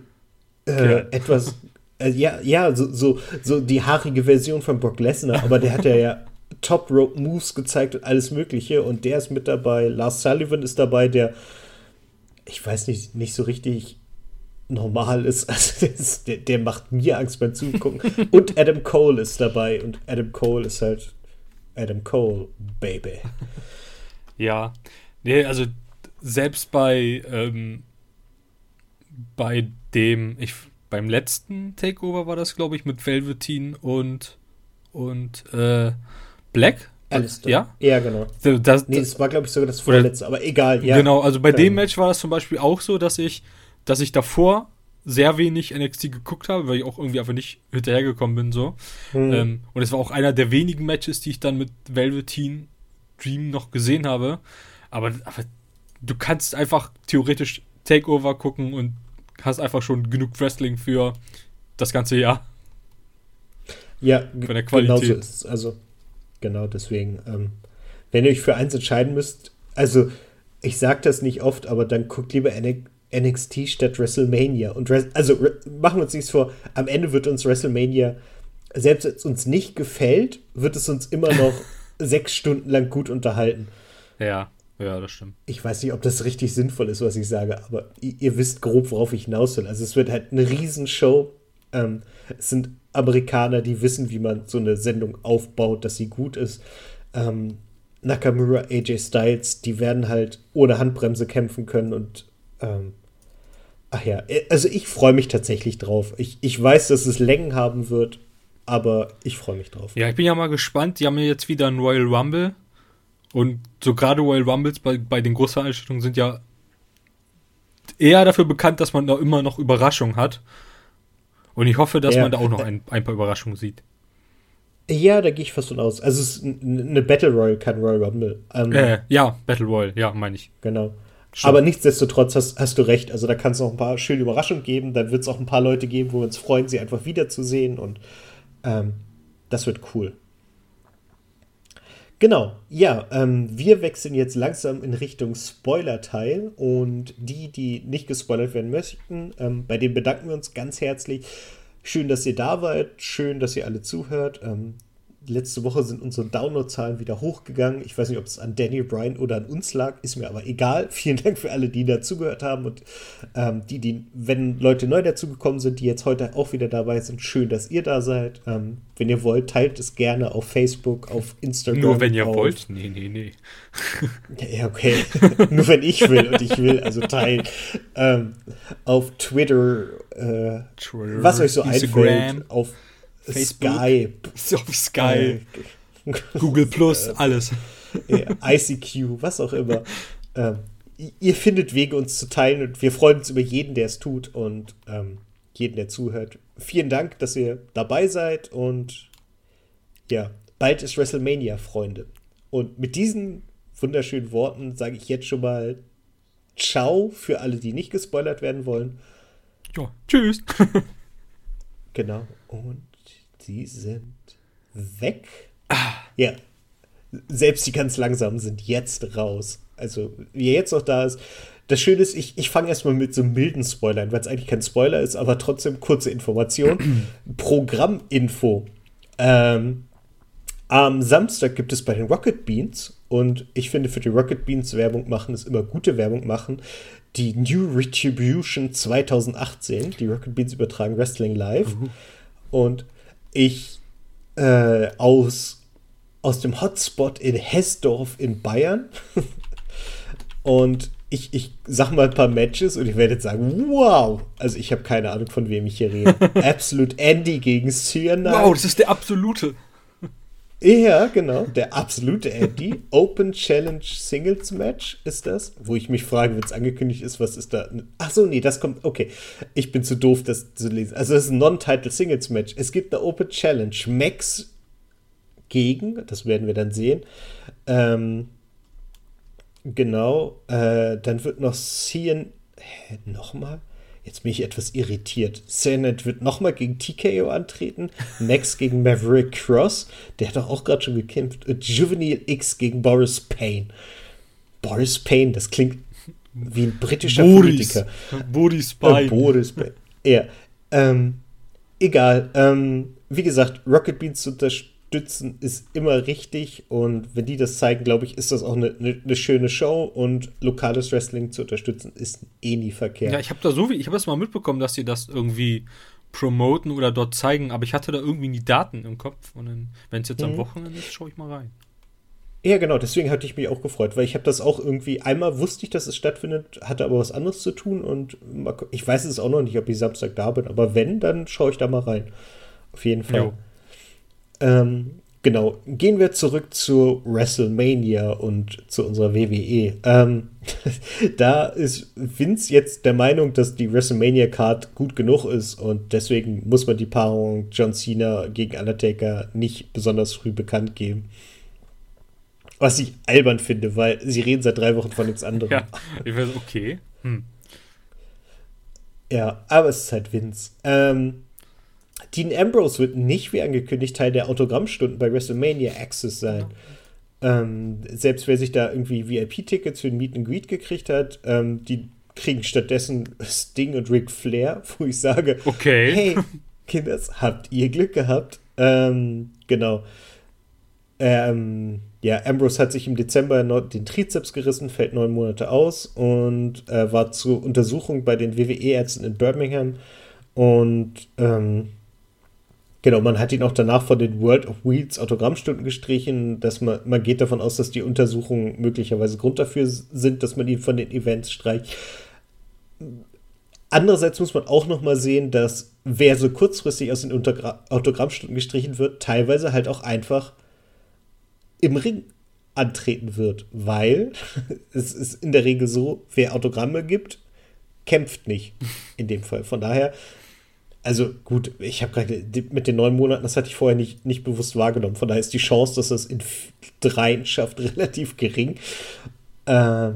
äh, etwas äh, ja, ja, so, so, so die haarige Version von Brock Lesnar, aber der hat ja, ja *laughs* Top Rope Moves gezeigt und alles Mögliche und der ist mit dabei. Lars Sullivan ist dabei, der, ich weiß nicht, nicht so richtig normal ist. *laughs* Also der, der macht mir Angst beim Zugucken. *laughs* und Adam Cole ist dabei und Adam Cole ist halt Adam Cole, Baby. Ja, nee, also selbst bei ähm, bei dem, ich beim letzten Takeover war das, glaube ich, mit Velveteen und und äh, Black. Alistair. Ja? Ja, genau. Das, nee, das war, glaube ich, sogar das vorletzte, aber egal, ja. Genau, also bei dem Ähm. Match war das zum Beispiel auch so, dass ich, dass ich davor sehr wenig NXT geguckt habe, weil ich auch irgendwie einfach nicht hinterhergekommen bin, so. Hm. Ähm, und es war auch einer der wenigen Matches, die ich dann mit Velveteen Dream noch gesehen habe. Aber, aber du kannst einfach theoretisch Takeover gucken und hast einfach schon genug Wrestling für das ganze Jahr. Ja, Von der Qualität. Genau so ist es. Also, genau deswegen. Ähm, wenn ihr euch für eins entscheiden müsst, also ich sage das nicht oft, aber dann guckt lieber NXT statt WrestleMania. Und also Re- machen wir uns nichts vor, am Ende wird uns WrestleMania, selbst wenn es uns nicht gefällt, wird es uns immer noch *laughs* sechs Stunden lang gut unterhalten. Ja, ja, das stimmt. Ich weiß nicht, ob das richtig sinnvoll ist, was ich sage, aber ihr, ihr wisst grob, worauf ich hinaus will. Also es wird halt eine Riesenshow. Ähm, es sind Amerikaner, die wissen, wie man so eine Sendung aufbaut, dass sie gut ist. Ähm, Nakamura, AJ Styles, die werden halt ohne Handbremse kämpfen können und ähm, ach ja, äh, also ich freue mich tatsächlich drauf. Ich, ich weiß, dass es Längen haben wird, aber ich freue mich drauf. Ja, ich bin ja mal gespannt. Die haben ja jetzt wieder einen Royal Rumble. Und so gerade Royal Rumbles bei, bei den Großveranstaltungen sind ja eher dafür bekannt, dass man da immer noch Überraschungen hat. Und ich hoffe, dass Ja. man da auch noch ein, ein paar Überraschungen sieht. Ja, da gehe ich fast von aus. Also es ist eine Battle Royale, kein Royal Rumble. Ähm, Äh, ja, Battle Royale, ja, meine ich. Genau. Stimmt. Aber nichtsdestotrotz hast, hast du recht. Also da kann es noch ein paar schöne Überraschungen geben. Dann wird es auch ein paar Leute geben, wo wir uns freuen, sie einfach wiederzusehen. Und ähm, das wird cool. Genau, ja, ähm, wir wechseln jetzt langsam in Richtung Spoiler-Teil und die, die nicht gespoilert werden möchten, ähm, bei denen bedanken wir uns ganz herzlich. Schön, dass ihr da wart, schön, dass ihr alle zuhört. Ähm, letzte Woche sind unsere Download-Zahlen wieder hochgegangen. Ich weiß nicht, ob es an Danny Bryan oder an uns lag, ist mir aber egal. *laughs* Vielen Dank für alle, die dazugehört haben und ähm, die, die, wenn Leute neu dazugekommen sind, die jetzt heute auch wieder dabei sind, schön, dass ihr da seid. Ähm, wenn ihr wollt, teilt es gerne auf Facebook, auf Instagram. Nur wenn ihr auf, wollt. Nee, nee, nee. *laughs* Ja, okay. *laughs* Nur wenn ich will und ich will, also teilen. Ähm, auf Twitter, äh, Twitter, was euch so Instagram, einfällt, auf Facebook. Skype. *laughs* Auf Sky, Äh, Google Plus, alles. ICQ, was auch immer. Ähm, ihr findet Wege, uns zu teilen und wir freuen uns über jeden, der es tut und ähm, jeden, der zuhört. Vielen Dank, dass ihr dabei seid und ja, bald ist WrestleMania, Freunde. Und mit diesen wunderschönen Worten sage ich jetzt schon mal Ciao für alle, die nicht gespoilert werden wollen. Ja, tschüss. Genau. Und sie sind weg. Ja. Selbst die ganz langsamen sind jetzt raus. Also, wie er jetzt noch da ist. Das Schöne ist, ich, ich fange erstmal mit so milden Spoilern, weil es eigentlich kein Spoiler ist, aber trotzdem kurze Information. *clears throat* Programminfo. Ähm, am Samstag gibt es bei den Rocket Beans und ich finde, für die Rocket Beans Werbung machen ist immer gute Werbung machen. Die New Retribution 2018. Die Rocket Beans übertragen Wrestling live. Und ich äh, aus, aus dem Hotspot in Hessdorf in Bayern. *laughs* und ich, ich sag mal ein paar Matches und ich werde jetzt sagen, wow! Also ich habe keine Ahnung, von wem ich hier rede. *laughs* Absolute Andy gegen Cyanide. Wow, das ist der absolute. Ja, genau. Der absolute Andy. Open Challenge Singles Match ist das. Wo ich mich frage, wenn es angekündigt ist, was ist da? Ach so, nee, das kommt. Okay. Ich bin zu doof, das zu lesen. Also, das ist ein Non-Title Singles Match. Es gibt eine Open Challenge. Max gegen, das werden wir dann sehen. Ähm, genau. Äh, dann wird noch Cien. Hä, nochmal? Jetzt bin ich etwas irritiert. Cyanide wird nochmal gegen TKO antreten. Max *laughs* gegen Maverick Cross. Der hat doch auch gerade schon gekämpft. Und Juvenile X gegen Boris Payne. Boris Payne, das klingt wie ein britischer Boris. Politiker. Boris Äh, Spine. Boris Payne. Ja. Ähm, egal. Ähm, wie gesagt, Rocket Beans unterst unterstützen ist immer richtig und wenn die das zeigen, glaube ich, ist das auch eine, eine, eine, schöne Show und lokales Wrestling zu unterstützen ist eh nie verkehrt. Ja, ich habe da so wie, ich habe das mal mitbekommen, dass sie das irgendwie promoten oder dort zeigen, aber ich hatte da irgendwie nie Daten im Kopf und wenn es jetzt mhm. am Wochenende ist, schaue ich mal rein. Ja, genau, deswegen hatte ich mich auch gefreut, weil ich habe das auch irgendwie, einmal wusste ich, dass es stattfindet, hatte aber was anderes zu tun und ich weiß es auch noch nicht, ob ich Samstag da bin, aber wenn, dann schaue ich da mal rein. Auf jeden Fall. Ähm, genau, gehen wir zurück zu WrestleMania und zu unserer WWE. Ähm, *laughs* da ist Vince jetzt der Meinung, dass die WrestleMania-Card gut genug ist und deswegen muss man die Paarung John Cena gegen Undertaker nicht besonders früh bekannt geben. Was ich albern finde, weil sie reden seit drei Wochen von nichts anderem. Ja, ich weiß, okay. Hm. Ja, aber es ist halt Vince. Ähm, Dean Ambrose wird nicht wie angekündigt Teil der Autogrammstunden bei WrestleMania Access sein. Ähm, selbst wer sich da irgendwie VIP-Tickets für ein Meet and Greet gekriegt hat, ähm, die kriegen stattdessen Sting und Ric Flair, *laughs* wo ich sage, okay. hey, Kinders, habt ihr Glück gehabt? Ähm, genau. Ähm, ja, Ambrose hat sich im Dezember den Trizeps gerissen, fällt neun Monate aus und äh, war zur Untersuchung bei den WWE-Ärzten in Birmingham. Und ähm, genau, man hat ihn auch danach von den World of Wheels Autogrammstunden gestrichen. Dass man, man geht davon aus, dass die Untersuchungen möglicherweise Grund dafür sind, dass man ihn von den Events streicht. Andererseits muss man auch noch mal sehen, dass wer so kurzfristig aus den Untergra Autogrammstunden gestrichen wird, teilweise halt auch einfach im Ring antreten wird, weil *laughs* es ist in der Regel so, wer Autogramme gibt, kämpft nicht in dem Fall. Von daher, also gut, ich habe gerade mit den neun Monaten, das hatte ich vorher nicht, nicht bewusst wahrgenommen. Von daher ist die Chance, dass das in dreien schafft, *laughs* relativ gering. Äh,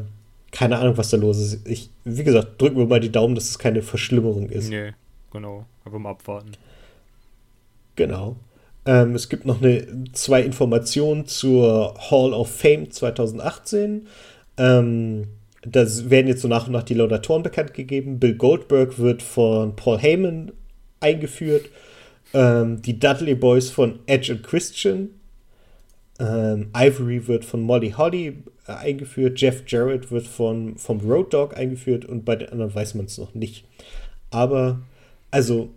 keine Ahnung, was da los ist. Ich, wie gesagt, drücken wir mal die Daumen, dass es keine Verschlimmerung ist. Nee, genau. Aber mal abwarten. Genau. Ähm, es gibt noch eine, zwei Informationen zur Hall of Fame 2018. Ähm, da werden jetzt so nach und nach die Laudatoren bekannt gegeben. Bill Goldberg wird von Paul Heyman eingeführt. Ähm, die Dudley Boys von Edge und Christian. Ähm, Ivory wird von Molly Holly äh, eingeführt. Jeff Jarrett wird von, vom Road Dog eingeführt. Und bei den anderen weiß man es noch nicht. Aber, also,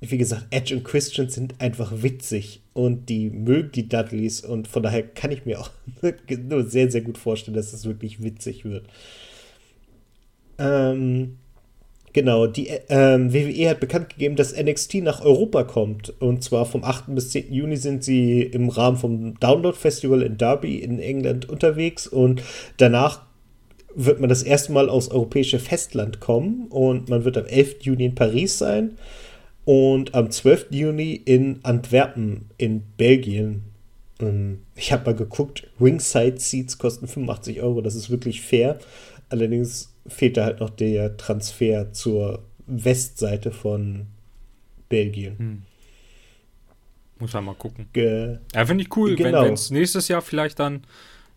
wie gesagt, Edge und Christian sind einfach witzig und die mögen die Dudleys und von daher kann ich mir auch *laughs* nur sehr, sehr gut vorstellen, dass es wirklich witzig wird. Ähm, genau, die ähm, WWE hat bekannt gegeben, dass NXT nach Europa kommt und zwar vom 8. bis 10. Juni sind sie im Rahmen vom Download Festival in Derby in England unterwegs und danach wird man das erste Mal aufs europäische Festland kommen und man wird am 11. Juni in Paris sein und am 12. Juni in Antwerpen in Belgien. Ähm, ich habe mal geguckt, Ringside Seats kosten 85 Euro, das ist wirklich fair. Allerdings fehlt da halt noch der Transfer zur Westseite von Belgien. Hm. Muss man mal gucken. Ge ja, finde ich cool, genau. wenn es nächstes Jahr vielleicht dann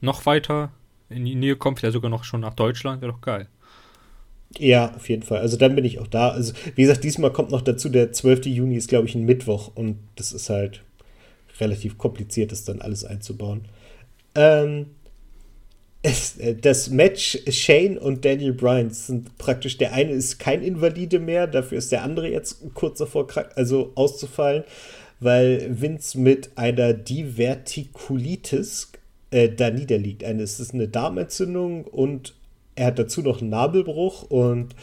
noch weiter in die Nähe kommt, vielleicht sogar noch schon nach Deutschland, wäre doch geil. Ja, auf jeden Fall. Also dann bin ich auch da. Also, wie gesagt, diesmal kommt noch dazu, der 12. Juni ist, glaube ich, ein Mittwoch und das ist halt relativ kompliziert, das dann alles einzubauen. Ähm, es, äh, das Match Shane und Daniel Bryan sind praktisch, der eine ist kein Invalide mehr, dafür ist der andere jetzt kurz davor also auszufallen, weil Vince mit einer Divertikulitis äh, da niederliegt. Eine, es ist eine Darmentzündung und er hat dazu noch einen Nabelbruch und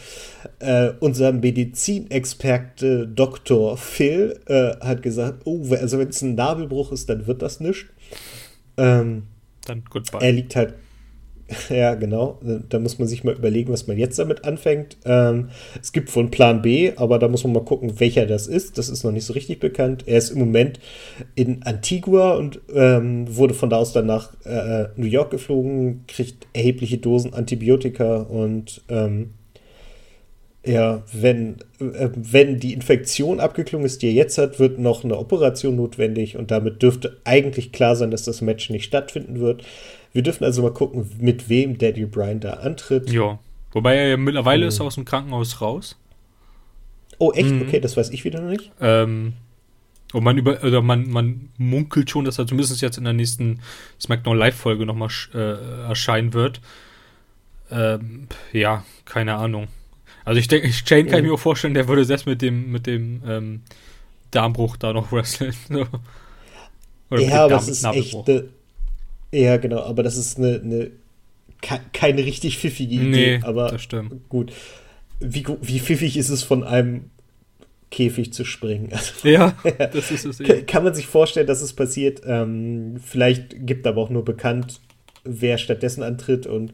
äh, unser Medizinexperte Dr. Phil äh, hat gesagt, oh, also wenn es ein Nabelbruch ist, dann wird das nichts. Ähm, dann goodbye. Er liegt halt *laughs* Ja, genau. Da muss man sich mal überlegen, was man jetzt damit anfängt. Ähm, es gibt einen Plan B, aber da muss man mal gucken, welcher das ist. Das ist noch nicht so richtig bekannt. Er ist im Moment in Antigua und ähm, wurde von da aus dann nach äh, New York geflogen, kriegt erhebliche Dosen Antibiotika und ähm, ja, wenn, äh, wenn die Infektion abgeklungen ist, die er jetzt hat, wird noch eine Operation notwendig und damit dürfte eigentlich klar sein, dass das Match nicht stattfinden wird. Wir dürfen also mal gucken, mit wem Daddy Bryan da antritt. Ja. Wobei er ja mittlerweile oh. ist aus dem Krankenhaus raus. Oh, echt? Mhm. Okay, das weiß ich wieder noch nicht. Ähm, Und man über, oder man, man munkelt schon, dass er zumindest jetzt in der nächsten SmackDown Live-Folge nochmal äh, erscheinen wird. Ähm, ja, keine Ahnung. Also ich denke, Shane kann ich mir auch vorstellen, der würde selbst mit dem, mit dem ähm, Darmbruch da noch *laughs* wresteln. Oder ja, aber das ist echt eine, Ja, genau, aber das ist eine, eine keine richtig pfiffige Idee. Nee, aber das stimmt. gut. Wie, wie pfiffig ist es von einem Käfig zu springen. Also, *laughs* ja, *laughs* das ist es. Eben. Kann man sich vorstellen, dass es passiert. Ähm, vielleicht gibt aber auch nur bekannt, wer stattdessen antritt. Und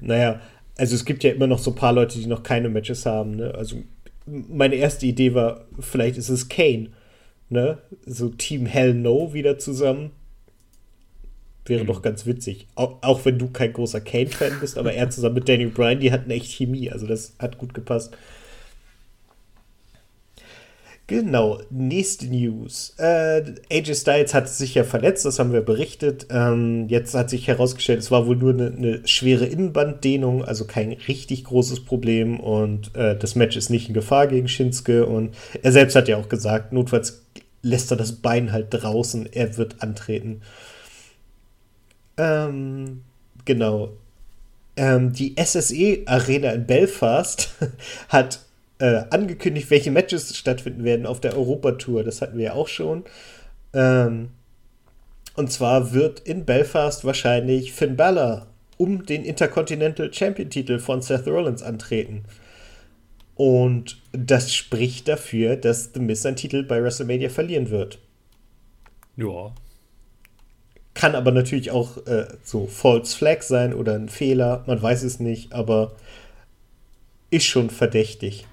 naja, also es gibt ja immer noch so ein paar Leute, die noch keine Matches haben. Ne? Also meine erste Idee war, vielleicht ist es Kane. Ne? So Team Hell No wieder zusammen. Wäre mhm. doch ganz witzig. Auch, auch wenn du kein großer Kane-Fan bist, aber er zusammen mit Daniel Bryan, die hatten echt Chemie. Also das hat gut gepasst. Genau, nächste News. Äh, AJ Styles hat sich ja verletzt, das haben wir berichtet. Ähm, jetzt hat sich herausgestellt, es war wohl nur eine, eine schwere Innenbanddehnung, also kein richtig großes Problem. Und äh, das Match ist nicht in Gefahr gegen Shinsuke. Und er selbst hat ja auch gesagt, notfalls lässt er das Bein halt draußen, er wird antreten. Ähm, genau. Ähm, die SSE Arena in Belfast *laughs* hat äh, angekündigt, welche Matches stattfinden werden auf der Europatour. Das hatten wir ja auch schon. Ähm, und zwar wird in Belfast wahrscheinlich Finn Balor um den Intercontinental Champion-Titel von Seth Rollins antreten. Und das spricht dafür, dass The Miz seinen Titel bei WrestleMania verlieren wird. Ja. Kann aber natürlich auch äh, so False Flag sein oder ein Fehler, man weiß es nicht, aber ist schon verdächtig.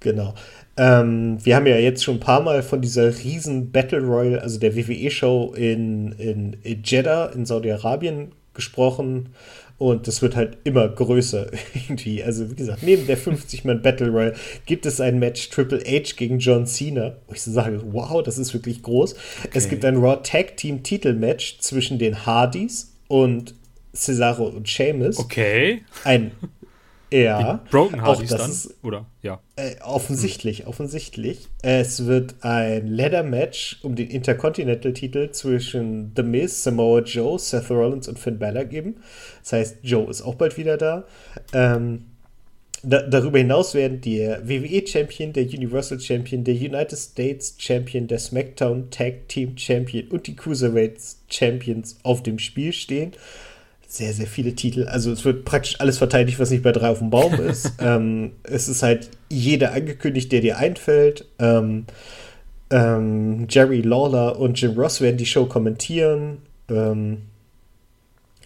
Genau. Ähm, wir haben ja jetzt schon ein paar Mal von dieser riesen Battle Royal, also der WWE-Show in, in, in Jeddah in Saudi-Arabien gesprochen. Und das wird halt immer größer *laughs* irgendwie. Also wie gesagt, neben der 50-Man Battle Royal gibt es ein Match Triple H gegen John Cena, wo ich so sage, wow, das ist wirklich groß. Okay. Es gibt ein Raw Tag Team Titelmatch zwischen den Hardys und Cesaro und Sheamus. Okay. Ein ja. Die Broken Hardys dann? Ist, oder? Ja. Äh, offensichtlich, offensichtlich. Es wird ein Ladder-Match um den Intercontinental-Titel zwischen The Miz, Samoa Joe, Seth Rollins und Finn Balor geben. Das heißt, Joe ist auch bald wieder da. Ähm, da darüber hinaus werden der WWE-Champion, der Universal Champion, der United States Champion, der SmackDown Tag Team Champion und die Cruiserweight Champions auf dem Spiel stehen sehr, sehr viele Titel. Also es wird praktisch alles verteidigt, was nicht bei drei auf dem Baum *laughs* ist. ähm, es ist halt jeder angekündigt, der dir einfällt. Ähm, ähm, Jerry Lawler und Jim Ross werden die Show kommentieren. Ähm,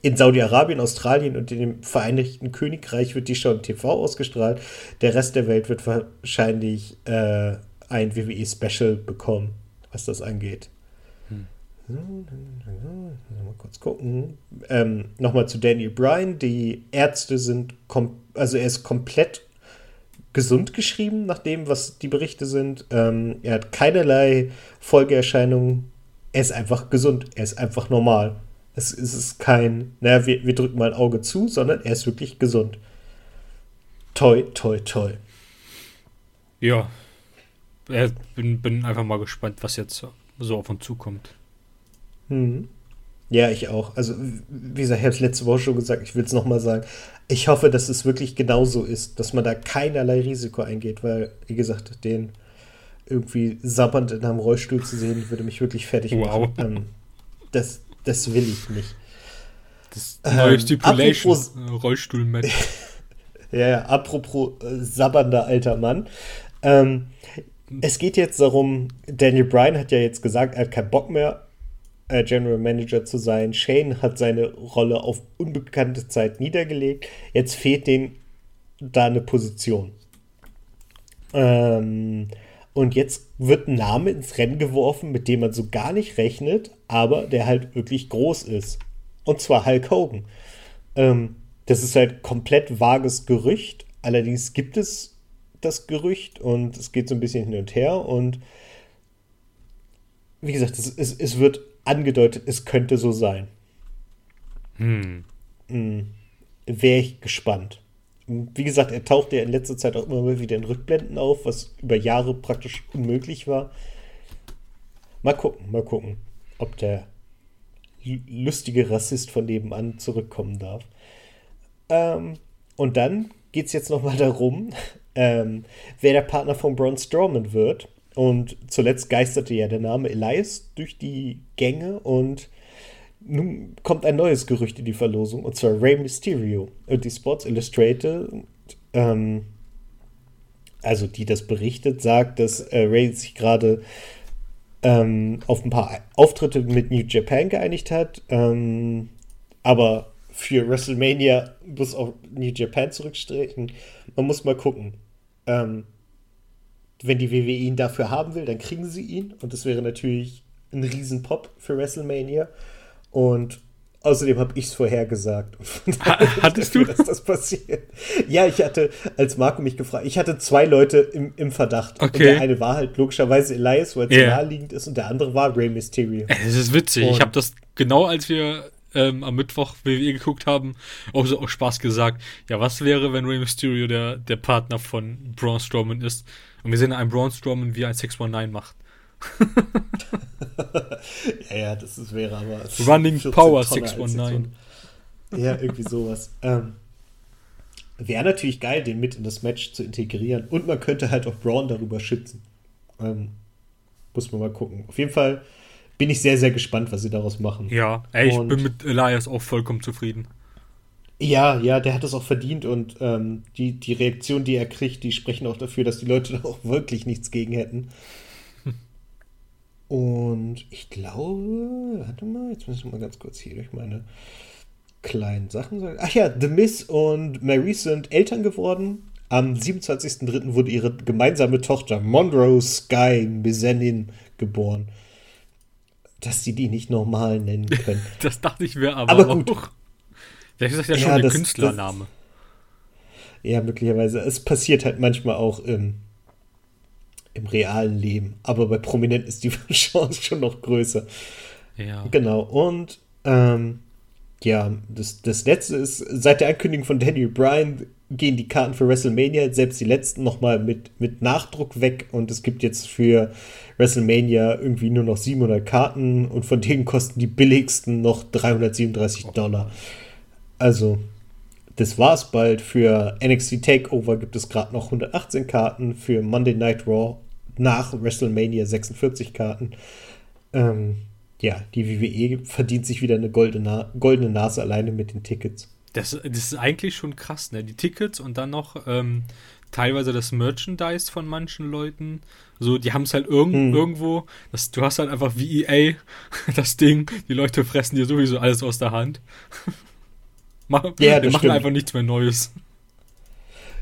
in Saudi-Arabien, Australien und in dem Vereinigten Königreich wird die Show im TV ausgestrahlt. Der Rest der Welt wird wahrscheinlich äh, ein WWE-Special bekommen, was das angeht. Mal kurz gucken. Ähm, Nochmal zu Daniel Bryan. Die Ärzte sind, also er ist komplett gesund geschrieben, nach dem, was die Berichte sind. Ähm, er hat keinerlei Folgeerscheinungen. Er ist einfach gesund. Er ist einfach normal. Es, es ist kein, naja, wir, wir drücken mal ein Auge zu, sondern er ist wirklich gesund. Toi, toi, toi. Ja. Bin, bin einfach mal gespannt, was jetzt so auf uns zukommt. Hm. Ja, ich auch. Also, wie gesagt, ich habe es letzte Woche schon gesagt, ich will es nochmal sagen. Ich hoffe, dass es wirklich genauso ist, dass man da keinerlei Risiko eingeht, weil, wie gesagt, den irgendwie sabbernd in einem Rollstuhl zu sehen, würde mich wirklich fertig wow. machen. Ähm, das, das will ich nicht. Das neue ähm, Stipulation, Rollstuhl-Match. *laughs* ja, ja, apropos äh, sabbernder alter Mann. Ähm, es geht jetzt darum, Daniel Bryan hat ja jetzt gesagt, er hat keinen Bock mehr äh, General Manager zu sein. Shane hat seine Rolle auf unbekannte Zeit niedergelegt. Jetzt fehlt denen da eine Position. Ähm, und jetzt wird ein Name ins Rennen geworfen, mit dem man so gar nicht rechnet, aber der halt wirklich groß ist. Und zwar Hulk Hogan. Ähm, das ist halt komplett vages Gerücht. Allerdings gibt es das Gerücht und es geht so ein bisschen hin und her. Und wie gesagt, es, es, es wird angedeutet, es könnte so sein. Hm. hm. Wäre ich gespannt. Wie gesagt, er taucht ja in letzter Zeit auch immer wieder in Rückblenden auf, was über Jahre praktisch unmöglich war. Mal gucken, mal gucken, ob der lustige Rassist von nebenan zurückkommen darf. Ähm, und dann geht es jetzt nochmal *laughs* darum, ähm, wer der Partner von Braun Strowman wird. Und zuletzt geisterte ja der Name Elias durch die Gänge und nun kommt ein neues Gerücht in die Verlosung, und zwar Rey Mysterio. Und die Sports Illustrated, ähm, also die das berichtet, sagt, dass äh, Ray sich gerade ähm, auf ein paar Auftritte mit New Japan geeinigt hat, ähm, aber für WrestleMania muss auch New Japan zurückstrecken. Man muss mal gucken. Ähm, wenn die WWE ihn dafür haben will, dann kriegen sie ihn und das wäre natürlich ein Riesenpop für WrestleMania. Und außerdem habe ich es vorhergesagt. Hattest du? Dass das passiert. Ja, ich hatte, als Marco mich gefragt, ich hatte zwei Leute im, im Verdacht. Okay. Und der eine war halt logischerweise Elias, weil es Yeah. naheliegend ist, und der andere war Rey Mysterio. Es ist witzig. Und- ich habe das genau, als wir ähm, am Mittwoch WWE geguckt haben, auch so aus Spaß gesagt. Ja, was wäre, wenn Rey Mysterio der, der Partner von Braun Strowman ist? Und wir sehen einen Braun Strowman, wie er ein 619 macht. *laughs* Ja, ja, das ist, wäre aber. Running 14 Power Tonner als 619. so ein- Ja, irgendwie sowas. ähm, wäre natürlich geil, den mit in das Match zu integrieren. Und man könnte halt auch Braun darüber schützen. Ähm, muss man mal gucken. Auf jeden Fall bin ich sehr, sehr gespannt, was sie daraus machen. Ja, ey, ich Und- bin mit Elias auch vollkommen zufrieden. Ja, ja, der hat es auch verdient und ähm, die, die Reaktion, die er kriegt, die sprechen auch dafür, dass die Leute *laughs* da auch wirklich nichts gegen hätten. Und ich glaube, warte mal, jetzt muss ich mal ganz kurz hier durch meine kleinen Sachen sagen. Ach ja, The Miss und Mary sind Eltern geworden. Am 27.03. wurde ihre gemeinsame Tochter Monroe Sky Mezzanine geboren. Dass sie die nicht normal nennen können. *laughs* Das dachte ich wäre aber, Aber gut. auch. Vielleicht ist das ja schon Ja, der das- Künstlername. Ja, möglicherweise. Es passiert halt manchmal auch im, im realen Leben. Aber bei Prominenten ist die *laughs* Chance schon noch größer. ja. Genau. Und ähm, ja, das, das letzte ist, seit der Ankündigung von Daniel Bryan gehen die Karten für WrestleMania, selbst die letzten, nochmal mit, mit Nachdruck weg. Und es gibt jetzt für WrestleMania irgendwie nur noch 700 Karten und von denen kosten die billigsten noch 337 Dollar. Also, das war's bald. Für NXT Takeover gibt es gerade noch 118 Karten. Für Monday Night Raw nach WrestleMania 46 Karten. Ähm, ja, die WWE verdient sich wieder eine goldene, goldene Nase alleine mit den Tickets. Das, das ist eigentlich schon krass, ne? Die Tickets und dann noch ähm, teilweise das Merchandise von manchen Leuten. So, die haben es halt irgend, Hm. irgendwo. Das, du hast halt einfach wie EA *laughs* das Ding. Die Leute fressen dir sowieso alles aus der Hand. *laughs* Mach, Ja, das machen stimmt. einfach nichts mehr Neues.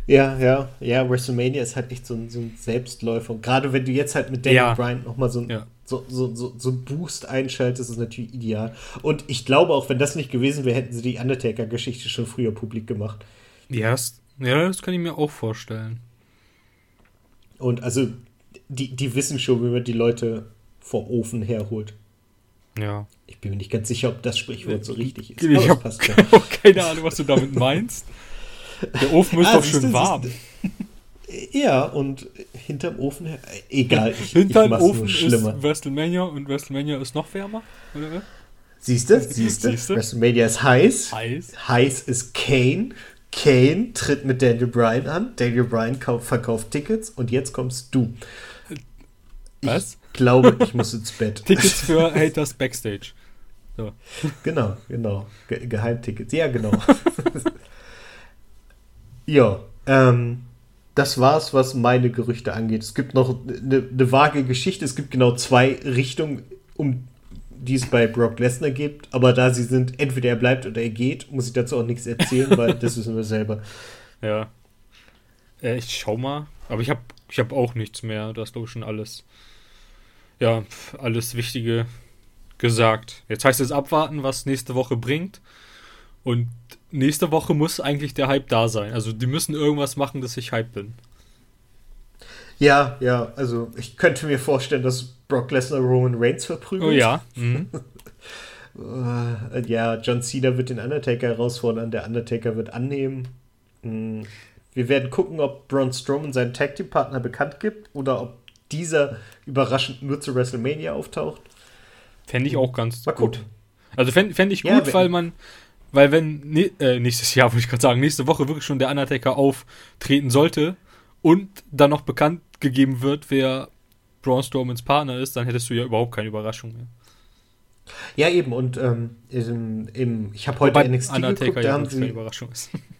Ja, ja, ja, WrestleMania ist halt echt so ein, so ein Selbstläufer. Und gerade wenn du jetzt halt mit Daniel Ja. Bryan nochmal so, ein- Ja. so, so, so, so einen Boost einschaltest, ist es natürlich ideal. Und ich glaube, auch wenn das nicht gewesen wäre, hätten sie die Undertaker-Geschichte schon früher publik gemacht. Ja, das, ja, das kann ich mir auch vorstellen. Und also, die, die wissen schon, wie man die Leute vom Ofen herholt. Ja. Ich bin mir nicht ganz sicher, ob das Sprichwort so richtig ist. Ich habe *laughs* schon. keine Ahnung, was du damit meinst. Der Ofen ist Ah, doch schön warm. siehst du. *laughs* Ja, und hinterm Ofen, her- egal, ich, Hinter ich Ofen ist WrestleMania und WrestleMania ist noch wärmer, oder? *laughs* Siehst du, siehst du? WrestleMania ist heiß. Heiß. Heiß ist Kane. Kane tritt mit Daniel Bryan an. Daniel Bryan kau- verkauft Tickets und jetzt kommst du. Was? Ich glaube, ich muss ins Bett. *laughs* Tickets für Haters Backstage. So. *laughs* Genau, genau. Ge Geheimtickets. Ja, genau. *laughs* ja, ähm, das war's, was meine Gerüchte angeht. Es gibt noch eine ne vage Geschichte. Es gibt genau zwei Richtungen, um die es bei Brock Lesnar gibt. Aber da sie sind, entweder er bleibt oder er geht, muss ich dazu auch nichts erzählen, weil das wissen wir selber. Ja. Äh, ich schau mal. Aber ich habe ich hab auch nichts mehr. Du hast, glaube ich, schon alles. Ja, alles Wichtige gesagt. Jetzt heißt es abwarten, was nächste Woche bringt. Und nächste Woche muss eigentlich der Hype da sein. Also die müssen irgendwas machen, dass ich Hype bin. Ja, ja, also ich könnte mir vorstellen, dass Brock Lesnar Roman Reigns verprügelt. Oh ja. Mhm. *laughs* Äh, ja, John Cena wird den Undertaker herausfordern, der Undertaker wird annehmen. Hm, Wir werden gucken, ob Braun Strowman seinen Tag Team Partner bekannt gibt oder ob dieser überraschend nur zu WrestleMania auftaucht. Fände ich auch ganz Mal gut. Also fände fänd ich gut, Ja, weil man, weil wenn ne, äh, nächstes Jahr, *laughs* wollte ich gerade sagen, nächste Woche wirklich schon der Undertaker auftreten sollte und dann noch bekannt gegeben wird, wer Braun Strowmans Partner ist, dann hättest du ja überhaupt keine Überraschung mehr. Ja, eben. Und ähm, im, im, ich habe heute Wobei NXT Undertaker geguckt, da ja haben sie. Überraschung ist. *laughs*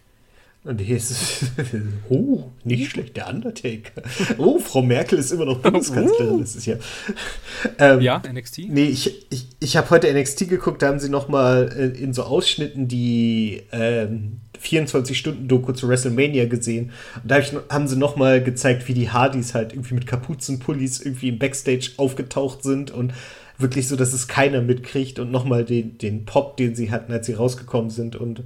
Und hier ist es. *laughs* Oh, nicht schlecht, der Undertaker. Oh, Frau Merkel ist immer noch Bundeskanzlerin. Das ist ja. Ähm, ja, NXT? Nee, ich, ich, ich habe heute NXT geguckt, da haben sie noch mal äh, in so Ausschnitten die ähm, 24-Stunden-Doku zu WrestleMania gesehen. Und da hab ich, haben sie noch mal gezeigt, wie die Hardys halt irgendwie mit Kapuzenpullis irgendwie im Backstage aufgetaucht sind und wirklich so, dass es keiner mitkriegt und noch mal den, den Pop, den sie hatten, als sie rausgekommen sind und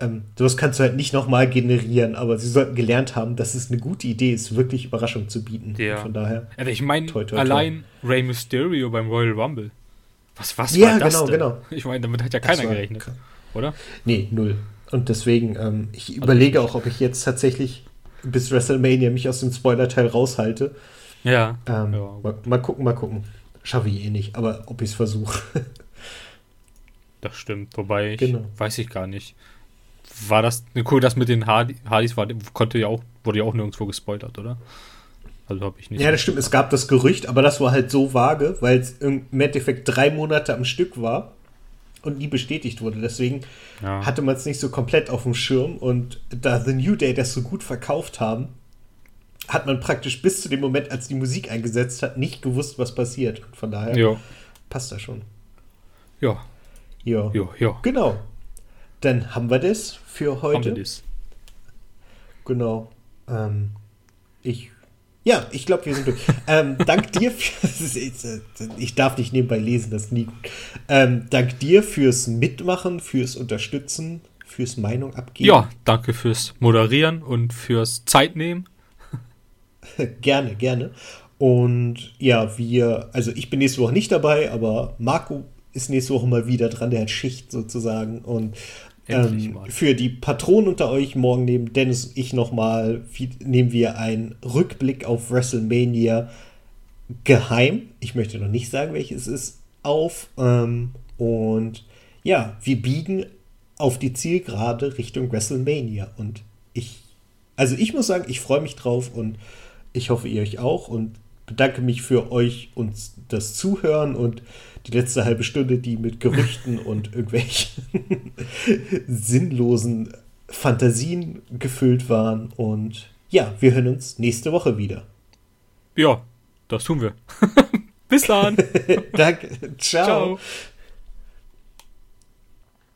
ähm, sowas kannst du halt nicht noch mal generieren, aber sie sollten gelernt haben, dass es eine gute Idee ist, wirklich Überraschung zu bieten. Ja. Von daher. Also ich meine, toi, allein Rey Mysterio beim Royal Rumble. Was, was Ja, war das genau, denn? genau. Ich meine, damit hat ja keiner war gerechnet, oder? Nee, null. Und deswegen, ähm, ich überlege auch, ob ich jetzt tatsächlich bis WrestleMania mich aus dem Spoiler-Teil raushalte. Ja. Ähm, Ja. mal, mal gucken, mal gucken. Schaffe ich eh nicht, aber ob ich es versuche. Das stimmt, wobei ich Genau. weiß ich gar nicht. War das, cool, das mit den Hardy, Hardys war, konnte ja auch, wurde ja auch nirgendwo gespoilert, oder? Also habe ich nicht. ja, das stimmt, es gab das Gerücht, aber das war halt so vage, weil es im Endeffekt drei Monate am Stück war und nie bestätigt wurde. Deswegen Ja. hatte man es nicht so komplett auf dem Schirm und da The New Day das so gut verkauft haben, hat man praktisch bis zu dem Moment, als die Musik eingesetzt hat, nicht gewusst, was passiert. Und von daher Ja, passt das schon. ja, Ja. ja, ja. Genau. Dann haben wir das für Haben wir heute. das. Genau. Ähm, ich. Ja, ich glaube, wir sind durch. ähm, dank dir für, *laughs* Ich darf nicht nebenbei lesen, das ist nie gut. Ähm, dank dir fürs Mitmachen, fürs Unterstützen, fürs Meinung abgeben. Ja, danke fürs Moderieren und fürs Zeitnehmen. *laughs* gerne, gerne. Und ja, wir, also ich bin nächste Woche nicht dabei, aber Marco ist nächste Woche mal wieder dran, der hat Schicht sozusagen. Und ähm, für die Patronen unter euch morgen nehmen Dennis und ich nochmal, nehmen wir einen Rückblick auf WrestleMania geheim. Ich möchte noch nicht sagen, welches es ist, auf. Ähm, und ja, wir biegen auf die Zielgerade Richtung WrestleMania. Und ich, also ich muss sagen, ich freue mich drauf und ich hoffe, ihr euch auch und bedanke mich für euch und das Zuhören und die letzte halbe Stunde, die mit Gerüchten und irgendwelchen *laughs* sinnlosen Fantasien gefüllt waren. Und ja, wir hören uns nächste Woche wieder. Ja, das tun wir. *laughs* Bis dann. *laughs* Danke. Ciao. Ciao.